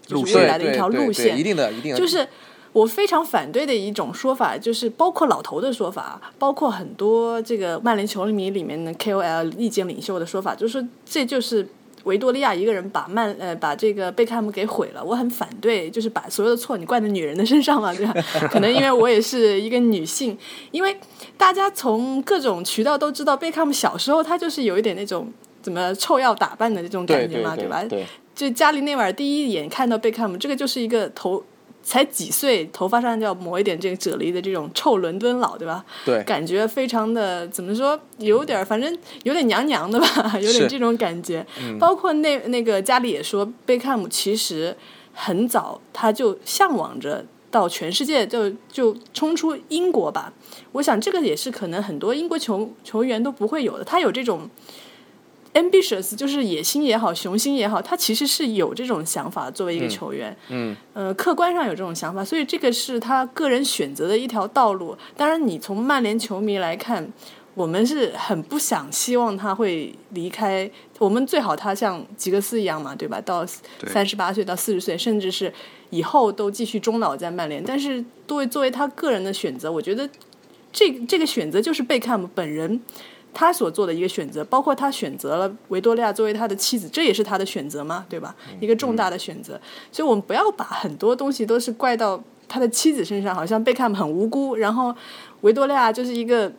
就是未来的一条路线，一定的，一定的。就是我非常反对的一种说法，就是包括老头的说法，包括很多这个曼联球迷里面的 KOL 意见领袖的说法，就是说这就是。维多利亚一个人把曼呃把这个贝克汉姆给毁了，我很反对，就是把所有的错你怪在女人的身上嘛，对吧？<laughs> 可能因为我也是一个女性，因为大家从各种渠道都知道，贝克汉姆小时候他就是有一点那种怎么臭要打扮的这种感觉嘛，对吧？对。就加里内瓦尔第一眼看到贝克汉姆，这个就是一个头。才几岁，头发上就要抹一点这个啫喱的这种臭伦敦佬，对吧？对，感觉非常的怎么说，有点反正有点娘娘的吧，<laughs> 有点这种感觉。包括那那个家里也说，贝克汉姆其实很早他就向往着到全世界就就冲出英国吧。我想这个也是可能很多英国球球员都不会有的，他有这种。Ambitious 就是野心也好，雄心也好，他其实是有这种想法。作为一个球员，嗯，呃，客观上有这种想法，所以这个是他个人选择的一条道路。当然，你从曼联球迷来看，我们是很不想希望他会离开。我们最好他像吉格斯一样嘛，对吧？到三十八岁到四十岁，甚至是以后都继续终老在曼联。但是，作为作为他个人的选择，我觉得这这个选择就是贝克汉姆本人。他所做的一个选择，包括他选择了维多利亚作为他的妻子，这也是他的选择嘛，对吧？一个重大的选择，所以我们不要把很多东西都是怪到他的妻子身上，好像贝克汉姆很无辜，然后维多利亚就是一个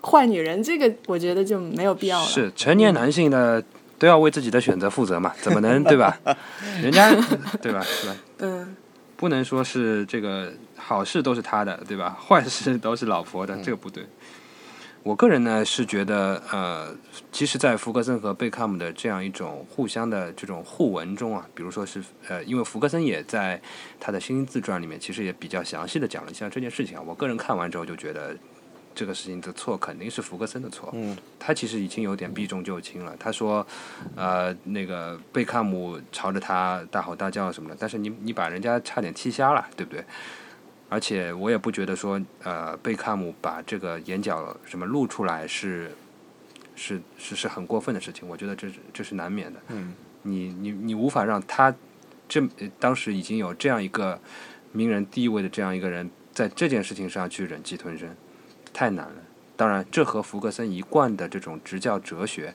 坏女人，这个我觉得就没有必要了。是成年男性的都要为自己的选择负责嘛？怎么能对吧？<laughs> 人家对吧？是吧？嗯，不能说是这个好事都是他的，对吧？坏事都是老婆的，这个不对。我个人呢是觉得，呃，其实，在福格森和贝克汉姆的这样一种互相的这种互文中啊，比如说是，呃，因为福格森也在他的新自传里面，其实也比较详细的讲了一下这件事情啊。我个人看完之后就觉得，这个事情的错肯定是福格森的错。嗯。他其实已经有点避重就轻了。他说，呃，那个贝克汉姆朝着他大吼大叫什么的，但是你你把人家差点踢瞎了，对不对？而且我也不觉得说，呃，贝克汉姆把这个眼角什么露出来是，是是是很过分的事情。我觉得这是这是难免的。嗯。你你你无法让他这当时已经有这样一个名人地位的这样一个人，在这件事情上去忍气吞声，太难了。当然，这和福格森一贯的这种执教哲学，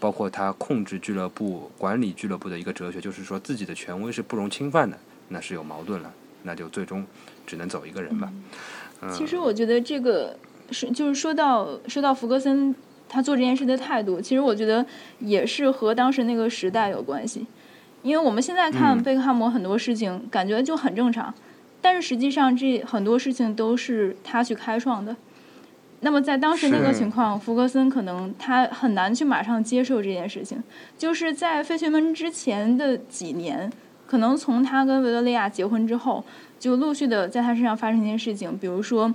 包括他控制俱乐部、管理俱乐部的一个哲学，就是说自己的权威是不容侵犯的，那是有矛盾了。那就最终。只能走一个人吧。其实我觉得这个是，就是说到说到福格森他做这件事的态度，其实我觉得也是和当时那个时代有关系。因为我们现在看贝克汉姆很多事情，感觉就很正常，但是实际上这很多事情都是他去开创的。那么在当时那个情况，福格森可能他很难去马上接受这件事情。就是在费雪门之前的几年，可能从他跟维多利亚结婚之后。就陆续的在他身上发生一些事情，比如说，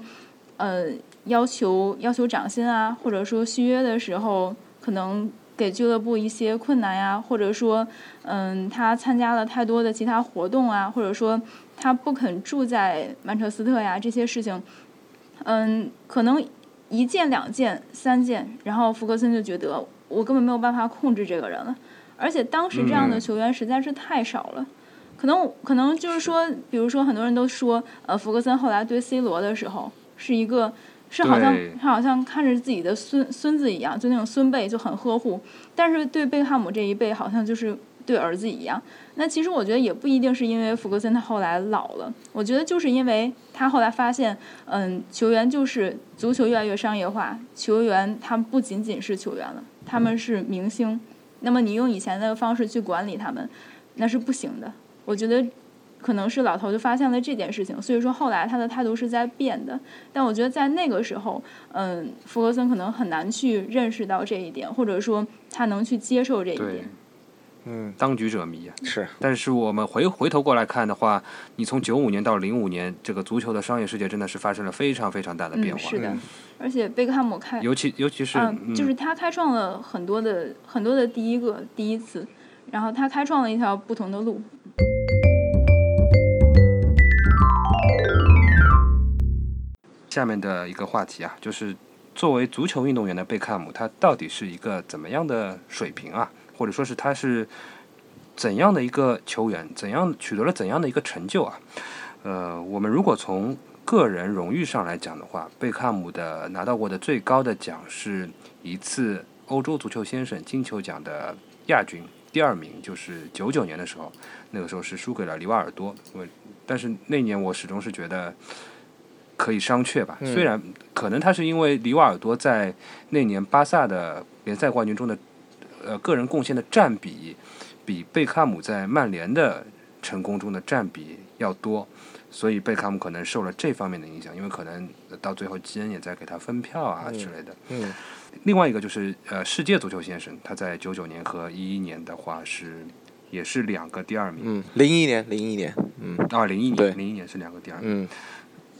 呃，要求要求涨薪啊，或者说续约的时候可能给俱乐部一些困难呀，或者说，嗯，他参加了太多的其他活动啊，或者说他不肯住在曼彻斯特呀，这些事情，嗯，可能一件、两件、三件，然后福格森就觉得我根本没有办法控制这个人了，而且当时这样的球员实在是太少了。可能可能就是说，比如说很多人都说，呃，福格森后来对 C 罗的时候是一个，是好像他好像看着自己的孙孙子一样，就那种孙辈就很呵护。但是对贝克汉姆这一辈，好像就是对儿子一样。那其实我觉得也不一定是因为福格森他后来老了，我觉得就是因为他后来发现，嗯，球员就是足球越来越商业化，球员他们不仅仅是球员了，他们是明星。那么你用以前的方式去管理他们，那是不行的。我觉得可能是老头就发现了这件事情，所以说后来他的态度是在变的。但我觉得在那个时候，嗯，弗格森可能很难去认识到这一点，或者说他能去接受这一对点。，嗯，当局者迷啊。是，但是我们回回头过来看的话，你从九五年到零五年，这个足球的商业世界真的是发生了非常非常大的变嗯，化。是的嗯。而且贝克汉姆开，尤其尤其是、嗯，就是他开创了很多的很多的第一个第一次，然后他开创了一条不同的路。下面的一个话题啊，就是作为足球运动员的贝克汉姆，他到底是一个怎么样的水平啊？或者说是他是怎样的一个球员，怎样取得了怎样的一个成就啊？呃，我们如果从个人荣誉上来讲的话，贝克汉姆的拿到过的最高的奖是一次欧洲足球先生金球奖的亚军，第二名就是九九年的时候，那个时候是输给了里瓦尔多。我但是那年我始终是觉得可以商榷吧，嗯虽然可能他是因为里瓦尔多在那年巴萨的联赛冠军中的呃个人贡献的占比比贝克汉姆在曼联的成功中的占比要多，所以贝克汉姆可能受了这方面的影响，因为可能到最后基恩也在给他分票啊嗯之类的。嗯另外一个就是呃世界足球先生，他在九九年和一一年的话是也是两个第二名，嗯，零一年，零一年，嗯啊零一对年零一年是两个第二名。嗯。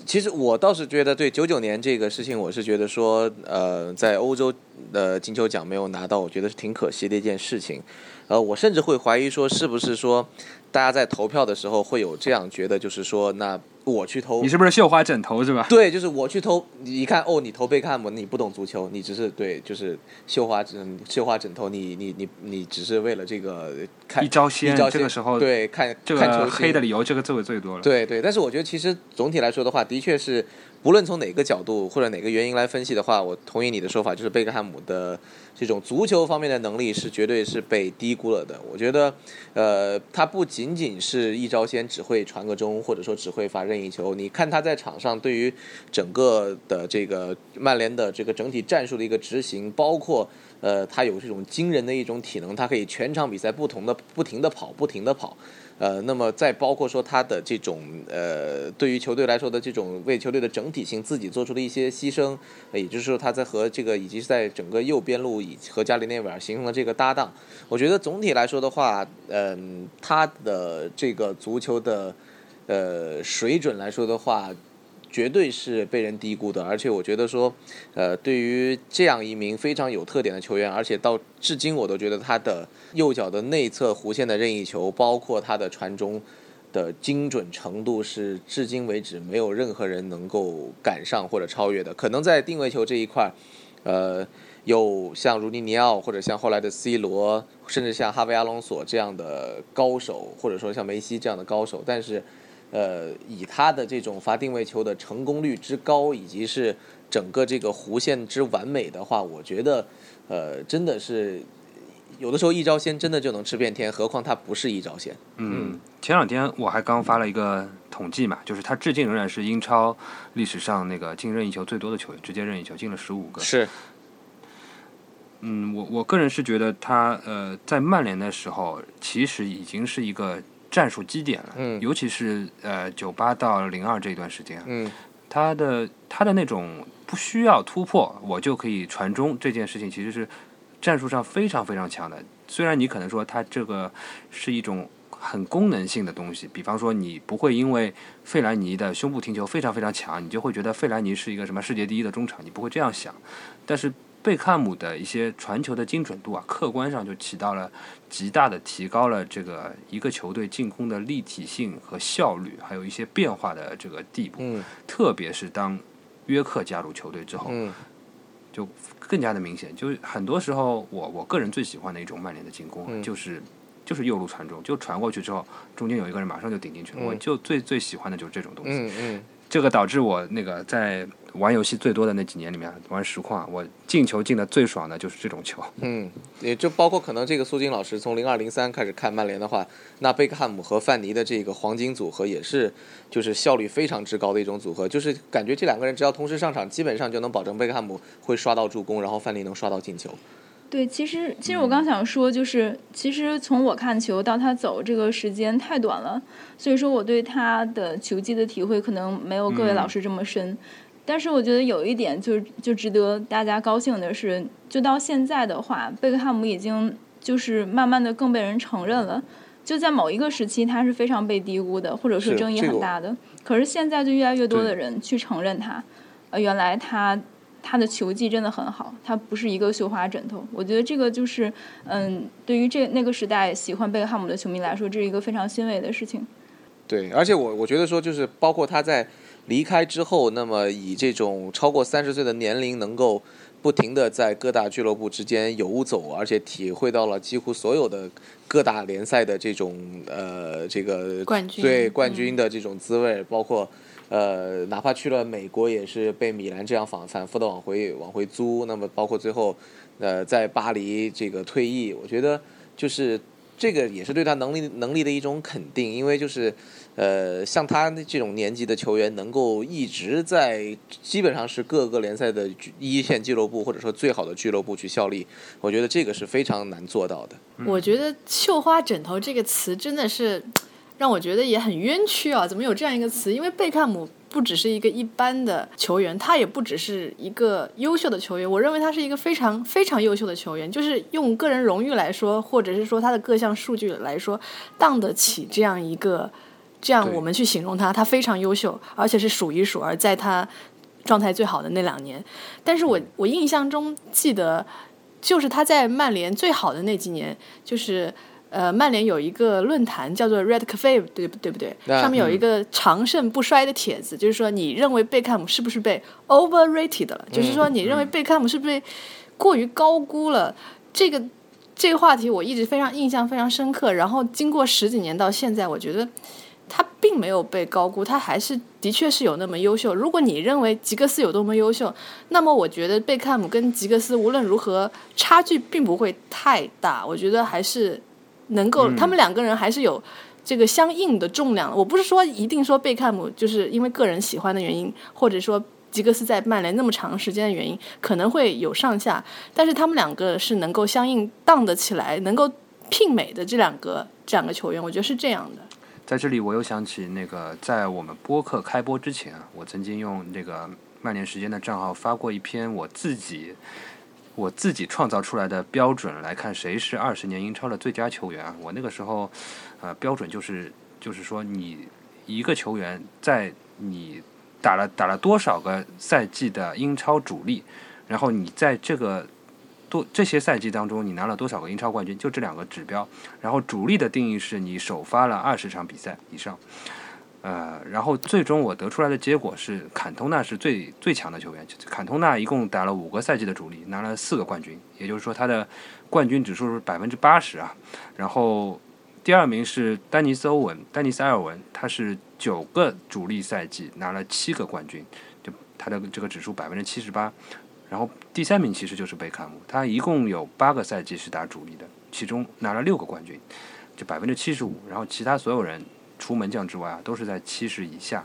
其实我倒是觉得，对九九年这个事情，我是觉得说，呃，在欧洲的金球奖没有拿到，我觉得是挺可惜的一件事情。呃，我甚至会怀疑说，是不是说，大家在投票的时候会有这样觉得，就是说，那我去偷你，是不是绣花枕头是吧？<laughs> 对，就是我去偷，你一看哦，你偷贝克汉姆，你不懂足球，你只是对，就是绣花枕绣花枕头，你你你你只是为了这个看一招鲜这个时候对看这个黑的理由，这个作为最多了。对对，但是我觉得其实总体来说的话，的确是不论从哪个角度或者哪个原因来分析的话，我同意你的说法，就是贝克汉姆的这种足球方面的能力是绝对是被低估了的。我觉得，呃，他不仅仅是一招鲜，只会传个中，或者说只会罚任意球。你看他在场上对于整个的这个曼联的这个整体战术的一个执行，包括。呃，他有这种惊人的一种体能，他可以全场比赛不同的不停的跑，不停的跑，呃，那么再包括说他的这种呃，对于球队来说的这种为球队的整体性自己做出的一些牺牲，也就是说他在和这个以及是在整个右边路以和加里内维尔形成了这个搭档。我觉得总体来说的话，嗯、他的这个足球的呃水准来说的话。绝对是被人低估的，而且我觉得说，呃，对于这样一名非常有特点的球员，而且到至今我都觉得他的右脚的内侧弧线的任意球，包括他的传中的精准程度，是至今为止没有任何人能够赶上或者超越的。可能在定位球这一块，呃，有像如尼尼奥或者像后来的 C 罗，甚至像哈维阿隆索这样的高手，或者说像梅西这样的高手，但是。呃，以他的这种罚定位球的成功率之高，以及是整个这个弧线之完美的话，我觉得，呃，真的是有的时候一招鲜真的就能吃遍天，何况他不是一招鲜。嗯，前两天我还刚发了一个统计嘛，就是他至今仍然是英超历史上那个进任意球最多的球员，直接任意球进了十五个。是，嗯，我我个人是觉得他呃在曼联的时候，其实已经是一个战术基点了，嗯尤其是呃九八到零二这段时间，嗯他的他的那种不需要突破我就可以传中这件事情，其实是战术上非常非常强的。虽然你可能说他这个是一种很功能性的东西，比方说你不会因为费莱尼的胸部停球非常非常强，你就会觉得费莱尼是一个什么世界第一的中场，你不会这样想。但是贝克汉姆的一些传球的精准度啊，客观上就起到了极大的提高了这个一个球队进攻的立体性和效率，还有一些变化的这个地步。嗯特别是当约克加入球队之后，嗯就更加的明显。就是很多时候我，我个人最喜欢的一种曼联的进攻啊，嗯就是就是右路传中，就传过去之后，中间有一个人马上就顶进去了。嗯我就最最喜欢的就是这种东西。嗯嗯这个导致我那个在玩游戏最多的那几年里面玩实况，我进球进的最爽的就是这种球。嗯，也就包括可能这个苏金老师从零二零三开始看曼联的话，那贝克汉姆和范尼的这个黄金组合也是就是效率非常之高的一种组合，就是感觉这两个人只要同时上场，基本上就能保证贝克汉姆会刷到助攻，然后范尼能刷到进球。对，其实其实我刚想说，就是其实从我看球到他走这个时间太短了，所以说我对他的球技的体会可能没有各位老师这么深。但是我觉得有一点就就值得大家高兴的是，就到现在的话，贝克汉姆已经就是慢慢的更被人承认了。就在某一个时期，他是非常被低估的，或者说争议很大的。可是现在就越来越多的人去承认他，呃，原来他。他的球技真的很好，他不是一个绣花枕头。我觉得这个就是，嗯，对于这那个时代喜欢贝克汉姆的球迷来说，这是一个非常欣慰的事情。对，而且我我觉得说，就是包括他在离开之后，那么以这种超过三十岁的年龄，能够不停的在各大俱乐部之间游走，而且体会到了几乎所有的各大联赛的这种呃这个冠军对冠军的这种滋味，包括。呃，哪怕去了美国，也是被米兰这样反反复的往回往回租。那么，包括最后，呃，在巴黎这个退役，我觉得就是这个也是对他能力能力的一种肯定。因为就是，呃，像他这种年纪的球员，能够一直在基本上是各个联赛的一线俱乐部或者说最好的俱乐部去效力，我觉得这个是非常难做到的。我觉得“绣花枕头”这个词真的是。让我觉得也很冤屈啊！怎么有这样一个词？因为贝克汉姆不只是一个一般的球员，他也不只是一个优秀的球员。我认为他是一个非常非常优秀的球员，就是用个人荣誉来说，或者是说他的各项数据来说，当得起这样一个这样我们去形容他。他非常优秀，而且是数一数二，在他状态最好的那两年。但是我我印象中记得，就是他在曼联最好的那几年，就是。呃，曼联有一个论坛叫做 Red Cafe，对不对？不对，上面有一个长盛不衰的帖子，就是说你认为贝克汉姆是不是被 overrated 了？就是说你认为贝克汉姆是不是过于高估了？这个这个话题我一直非常印象非常深刻。然后经过十几年到现在，我觉得他并没有被高估，他还是的确是有那么优秀。如果你认为吉格斯有多么优秀，那么我觉得贝克汉姆跟吉格斯无论如何差距并不会太大。我觉得还是。能够，他们两个人还是有这个相应的重量。我不是说一定说贝克汉姆就是因为个人喜欢的原因，或者说吉格斯在曼联那么长时间的原因，可能会有上下。但是他们两个是能够相应荡得起来，能够媲美的这两个这两个球员，我觉得是这样的。在这里，我又想起那个在我们播客开播之前啊，我曾经用那个曼联时间的账号发过一篇我自己。我自己创造出来的标准来看，谁是二十年英超的最佳球员啊？我那个时候，呃，标准就是就是说，你一个球员在你打了打了多少个赛季的英超主力，然后你在这个多这些赛季当中，你拿了多少个英超冠军，就这两个指标。然后主力的定义是你首发了二十场比赛以上。呃，然后最终我得出来的结果是，坎通纳是最最强的球员。坎通纳一共打了五个赛季的主力，拿了四个冠军，也就是说他的冠军指数是百分之八十啊。然后第二名是丹尼斯欧文，丹尼斯埃尔文，他是九个主力赛季拿了七个冠军，就他的这个指数百分之七十八。然后第三名其实就是贝克汉姆，他一共有八个赛季是打主力的，其中拿了六个冠军，就百分之七十五。然后其他所有人。除门将之外啊，都是在七十以下。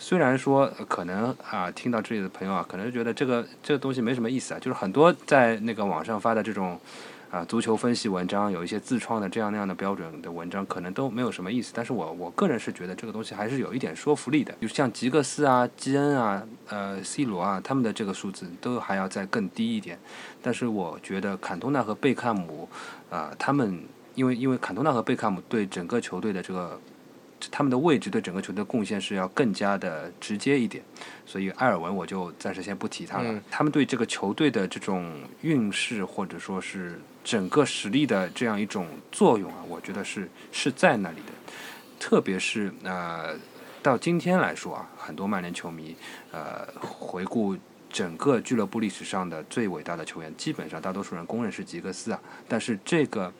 虽然说可能啊，听到这里的朋友啊，可能觉得这个这个东西没什么意思啊，就是很多在那个网上发的这种啊足球分析文章，有一些自创的这样那样的标准的文章，可能都没有什么意思。但是我我个人是觉得这个东西还是有一点说服力的。就像吉格斯啊、基恩啊、呃 C 罗啊，他们的这个数字都还要再更低一点。但是我觉得坎通纳和贝克汉姆啊，他们因为因为坎通纳和贝克汉姆对整个球队的这个。他们的位置对整个球队的贡献是要更加的直接一点，所以埃尔文我就暂时先不提他了。他们对这个球队的这种运势或者说是整个实力的这样一种作用啊，我觉得是是在那里的。特别是呃，到今天来说啊，很多曼联球迷呃回顾整个俱乐部历史上的最伟大的球员，基本上大多数人公认是吉格斯啊。但是这个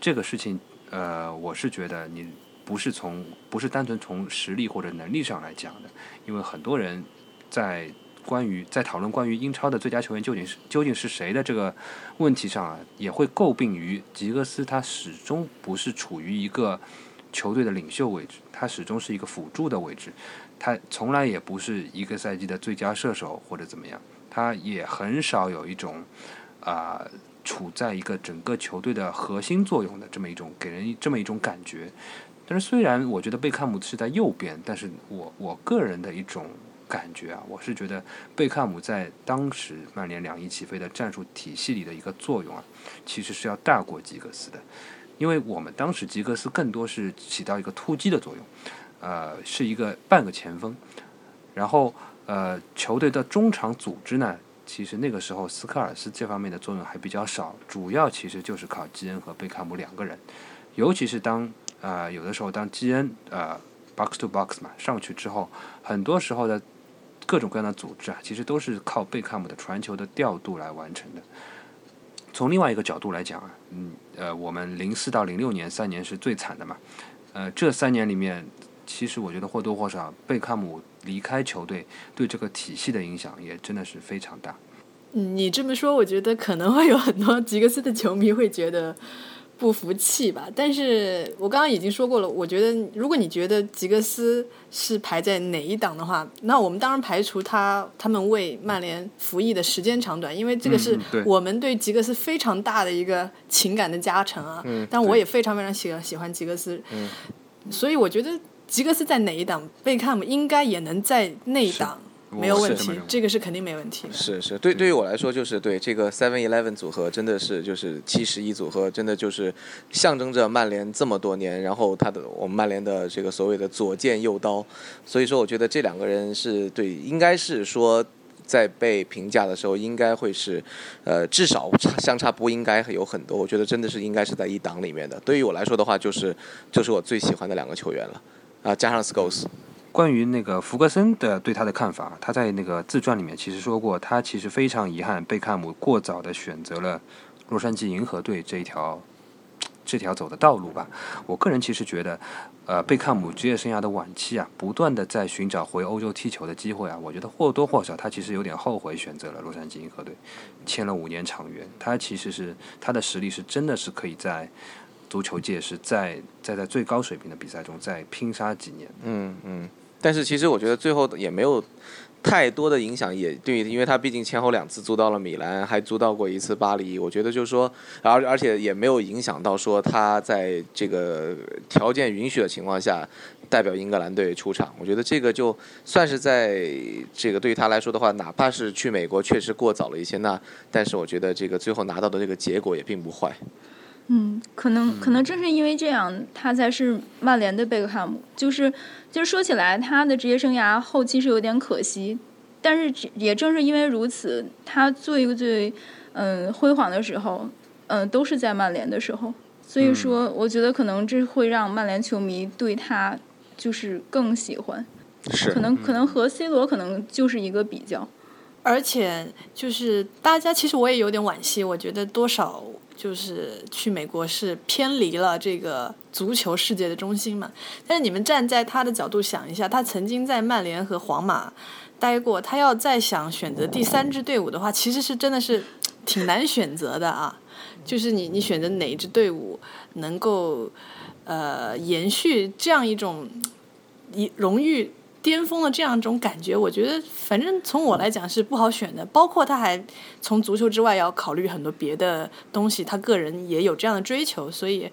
这个事情呃，我是觉得你。不是从不是单纯从实力或者能力上来讲的，因为很多人在关于在讨论关于英超的最佳球员究竟是究竟是谁的这个问题上啊，也会诟病于吉格斯他始终不是处于一个球队的领袖位置，他始终是一个辅助的位置，他从来也不是一个赛季的最佳射手或者怎么样，他也很少有一种啊。处在一个整个球队的核心作用的这么一种给人这么一种感觉，但是虽然我觉得贝克汉姆是在右边，但是我我个人的一种感觉啊，我是觉得贝克汉姆在当时曼联两翼起飞的战术体系里的一个作用啊，其实是要大过吉格斯的，因为我们当时吉格斯更多是起到一个突击的作用，呃，是一个半个前锋，然后呃，球队的中场组织呢。其实那个时候斯科尔斯这方面的作用还比较少，主要其实就是靠基恩和贝克汉姆两个人，尤其是当呃有的时候当基恩呃 box to box 嘛上去之后，很多时候的各种各样的组织啊，其实都是靠贝克汉姆的传球的调度来完成的。从另外一个角度来讲啊，嗯呃我们零四到零六年三年是最惨的嘛，呃这三年里面，其实我觉得或多或少贝克汉姆。离开球队对这个体系的影响也真的是非常大。你这么说，我觉得可能会有很多吉格斯的球迷会觉得不服气吧。但是我刚刚已经说过了，我觉得如果你觉得吉格斯是排在哪一档的话，那我们当然排除他他们为曼联服役的时间长短，因为这个是我们对吉格斯非常大的一个情感的加成啊。嗯。但我也非常非常喜喜欢吉格斯。嗯。所以我觉得。吉格斯在哪一档？贝克汉姆应该也能在那一档，没有问题。这个是肯定没问题。是是，对对于我来说，就是对这个 Seven Eleven 组合，真的是就是七十一组合，真的就是象征着曼联这么多年，然后他的我们曼联的这个所谓的左剑右刀。所以说，我觉得这两个人是对，应该是说在被评价的时候，应该会是呃，至少相差不应该有很多。我觉得真的是应该是在一档里面的。对于我来说的话，就是就是我最喜欢的两个球员了。啊，加上 Scores。关于那个福格森的对他的看法，他在那个自传里面其实说过，他其实非常遗憾贝克汉姆过早的选择了洛杉矶银河队这一条 <tsk> 这条走的道路吧。我个人其实觉得，呃，贝克汉姆职业生涯的晚期啊，不断的在寻找回欧洲踢球的机会啊，我觉得或多或少他其实有点后悔选择了洛杉矶银河队，签了五年长约。他其实是他的实力是真的是可以在。足球界是在在在最高水平的比赛中再拼杀几年。嗯嗯，但是其实我觉得最后也没有太多的影响，也对，因为他毕竟前后两次租到了米兰，还租到过一次巴黎。我觉得就是说，而而且也没有影响到说他在这个条件允许的情况下代表英格兰队出场。我觉得这个就算是在这个对于他来说的话，哪怕是去美国确实过早了一些，那但是我觉得这个最后拿到的这个结果也并不坏。嗯，可能可能正是因为这样，他才是曼联的贝克汉姆。就是就是说起来，他的职业生涯后期是有点可惜，但是也正是因为如此，他最最嗯辉煌的时候，嗯都是在曼联的时候。所以说，我觉得可能这会让曼联球迷对他就是更喜欢。是。可能可能和 C 罗可能就是一个比较，而且就是大家其实我也有点惋惜，我觉得多少。就是去美国是偏离了这个足球世界的中心嘛？但是你们站在他的角度想一下，他曾经在曼联和皇马待过，他要再想选择第三支队伍的话，其实是真的是挺难选择的啊。就是你你选择哪一支队伍能够呃延续这样一种一荣誉。巅峰的这样一种感觉，我觉得反正从我来讲是不好选的。包括他还从足球之外要考虑很多别的东西，他个人也有这样的追求，所以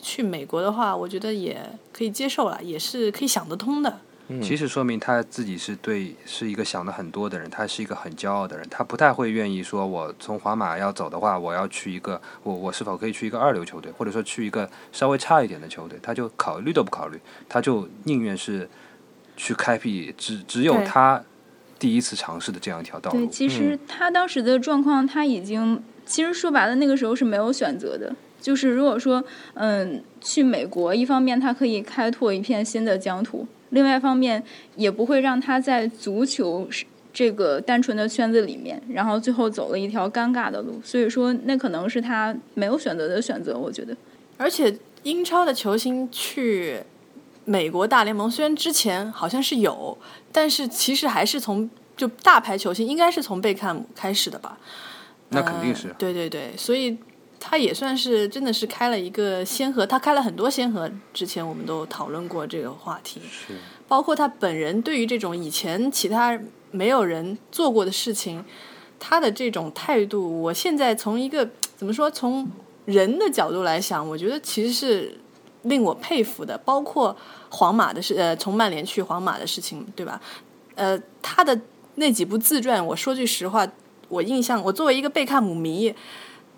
去美国的话，我觉得也可以接受了，也是可以想得通的。其实说明他自己是对是一个想的很多的人，他是一个很骄傲的人，他不太会愿意说，我从皇马要走的话，我要去一个我我是否可以去一个二流球队，或者说去一个稍微差一点的球队，他就考虑都不考虑，他就宁愿是。去开辟只只有他第一次尝试的这样一条道路。对，其实他当时的状况，他已经其实说白了，那个时候是没有选择的。就是如果说，嗯，去美国，一方面他可以开拓一片新的疆土，另外一方面也不会让他在足球这个单纯的圈子里面，然后最后走了一条尴尬的路。所以说，那可能是他没有选择的选择，我觉得。而且英超的球星去。美国大联盟虽然之前好像是有，但是其实还是从就大牌球星应该是从贝克汉姆开始的吧？那肯定是呃对对对，所以他也算是真的是开了一个先河，他开了很多先河。之前我们都讨论过这个话题，是包括他本人对于这种以前其他没有人做过的事情，他的这种态度，我现在从一个怎么说，从人的角度来想，我觉得其实是令我佩服的。包括皇马的事，呃，从曼联去皇马的事情，对吧？呃，他的那几部自传，我说句实话，我印象，我作为一个贝克姆迷，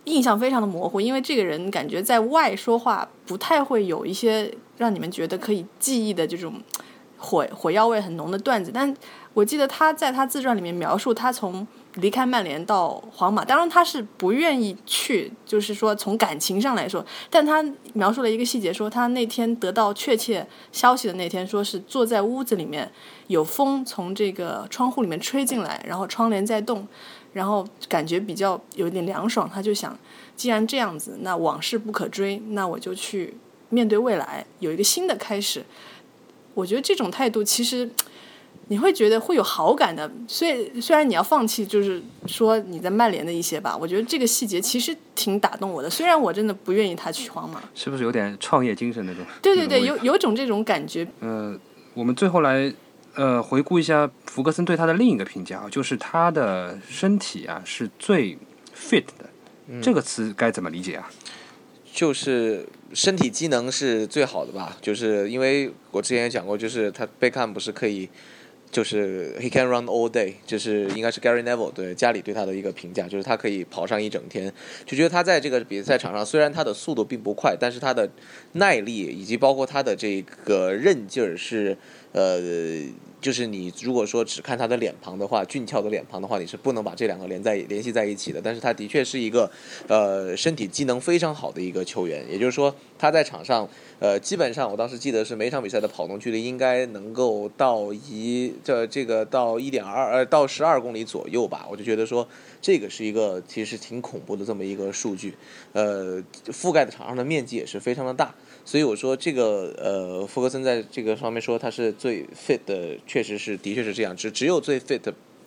印象非常的模糊，因为这个人感觉在外说话不太会有一些让你们觉得可以记忆的这种火火药味很浓的段子。但我记得他在他自传里面描述他从离开曼联到皇马，当然他是不愿意去，就是说从感情上来说，但他描述了一个细节，说他那天得到确切消息的那天，说是坐在屋子里面，有风从这个窗户里面吹进来，然后窗帘在动，然后感觉比较有点凉爽，他就想，既然这样子，那往事不可追，那我就去面对未来，有一个新的开始。我觉得这种态度其实你会觉得会有好感的，虽虽然你要放弃，就是说你在曼联的一些吧，我觉得这个细节其实挺打动我的。虽然我真的不愿意他去皇马，是不是有点创业精神那种？对对对，有有种这种感觉。呃，我们最后来呃回顾一下福格森对他的另一个评价啊，就是他的身体啊是最 fit 的。这个词该怎么理解啊？就是身体机能是最好的吧，就是因为我之前也讲过，就是他贝克汉不是可以，就是 he can run all day，就是应该是 Gary Neville 对家里对他的一个评价，就是他可以跑上一整天，就觉得他在这个比赛场上，虽然他的速度并不快，但是他的耐力以及包括他的这个韧劲儿是，呃，就是你如果说只看他的脸庞的话，俊俏的脸庞的话，你是不能把这两个连在联系在一起的。但是他的确是一个，呃，身体机能非常好的一个球员，也就是说他在场上，呃，基本上我当时记得是每场比赛的跑动距离应该能够到一这这个到一点二呃到十二公里左右吧，我就觉得说这个是一个其实挺恐怖的这么一个数据，呃，覆盖的场上的面积也是非常的大。所以我说这个呃，福格森在这个方面说他是最 fit 的，确实是的确是这样，只只有最 fit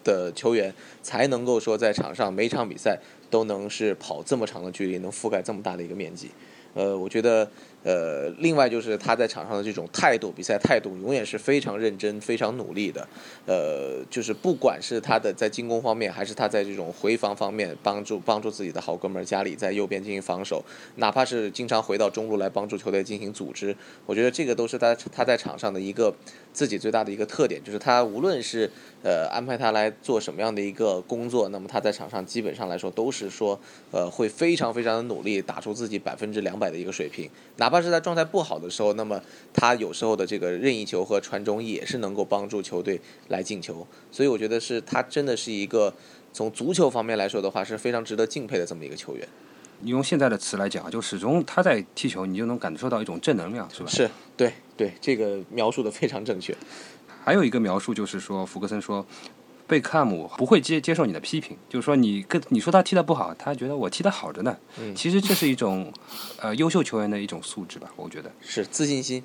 的球员才能够说在场上每场比赛都能是跑这么长的距离，能覆盖这么大的一个面积。呃，我觉得呃，另外就是他在场上的这种态度，比赛态度永远是非常认真、非常努力的。呃，就是不管是他的在进攻方面，还是他在这种回防方面，帮助帮助自己的好哥们儿加里在右边进行防守，哪怕是经常回到中路来帮助球队进行组织，我觉得这个都是他他在场上的一个自己最大的一个特点，就是他无论是呃安排他来做什么样的一个工作，那么他在场上基本上来说都是说呃会非常非常的努力，打出自己百分之两百的一个水平，哪怕是在状态不好的时候，那么他有时候的这个任意球和传中也是能够帮助球队来进球，所以我觉得是他真的是一个从足球方面来说的话是非常值得敬佩的这么一个球员。你用现在的词来讲，就始终他在踢球，你就能感受到一种正能量，是吧？是对对，这个描述的非常正确。还有一个描述就是说，福格森说，贝克汉姆不会接接受你的批评，就是说你跟你说他踢得不好，他觉得我踢得好着呢。嗯其实这是一种呃优秀球员的一种素质吧，我觉得。是自信心，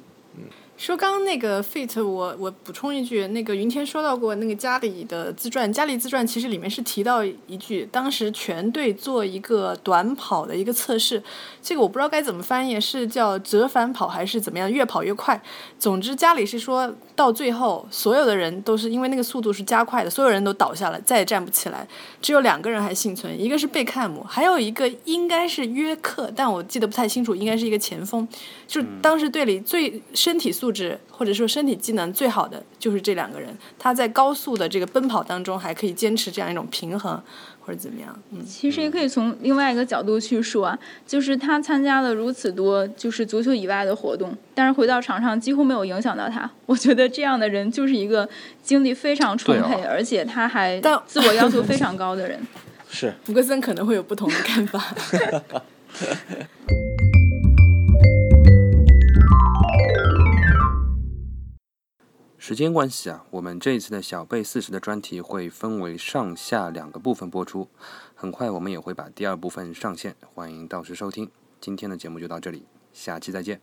说刚刚那个 fit，我我补充一句，那个云天说到过那个家里的自传，家里自传其实里面是提到一句，当时全队做一个短跑的一个测试，这个我不知道该怎么翻译，是叫折返跑还是怎么样，越跑越快。总之家里是说到最后，所有的人都是因为那个速度是加快的，所有人都倒下了，再也站不起来，只有两个人还幸存，一个是贝克汉姆，还有一个应该是约克，但我记得不太清楚，应该是一个前锋。就是当时队里最身体素质或者说身体机能最好的就是这两个人，他在高速的这个奔跑当中还可以坚持这样一种平衡，或者怎么样，嗯。其实也可以从另外一个角度去说啊，就是他参加了如此多就是足球以外的活动，但是回到场上几乎没有影响到他。我觉得这样的人就是一个精力非常充沛，哦而且他还自我要求非常高的人。是福格森可能会有不同的看法。<laughs> 时间关系啊，我们这一次的小贝四十的专题会分为上下两个部分播出，很快我们也会把第二部分上线，欢迎到时收听。今天的节目就到这里，下期再见。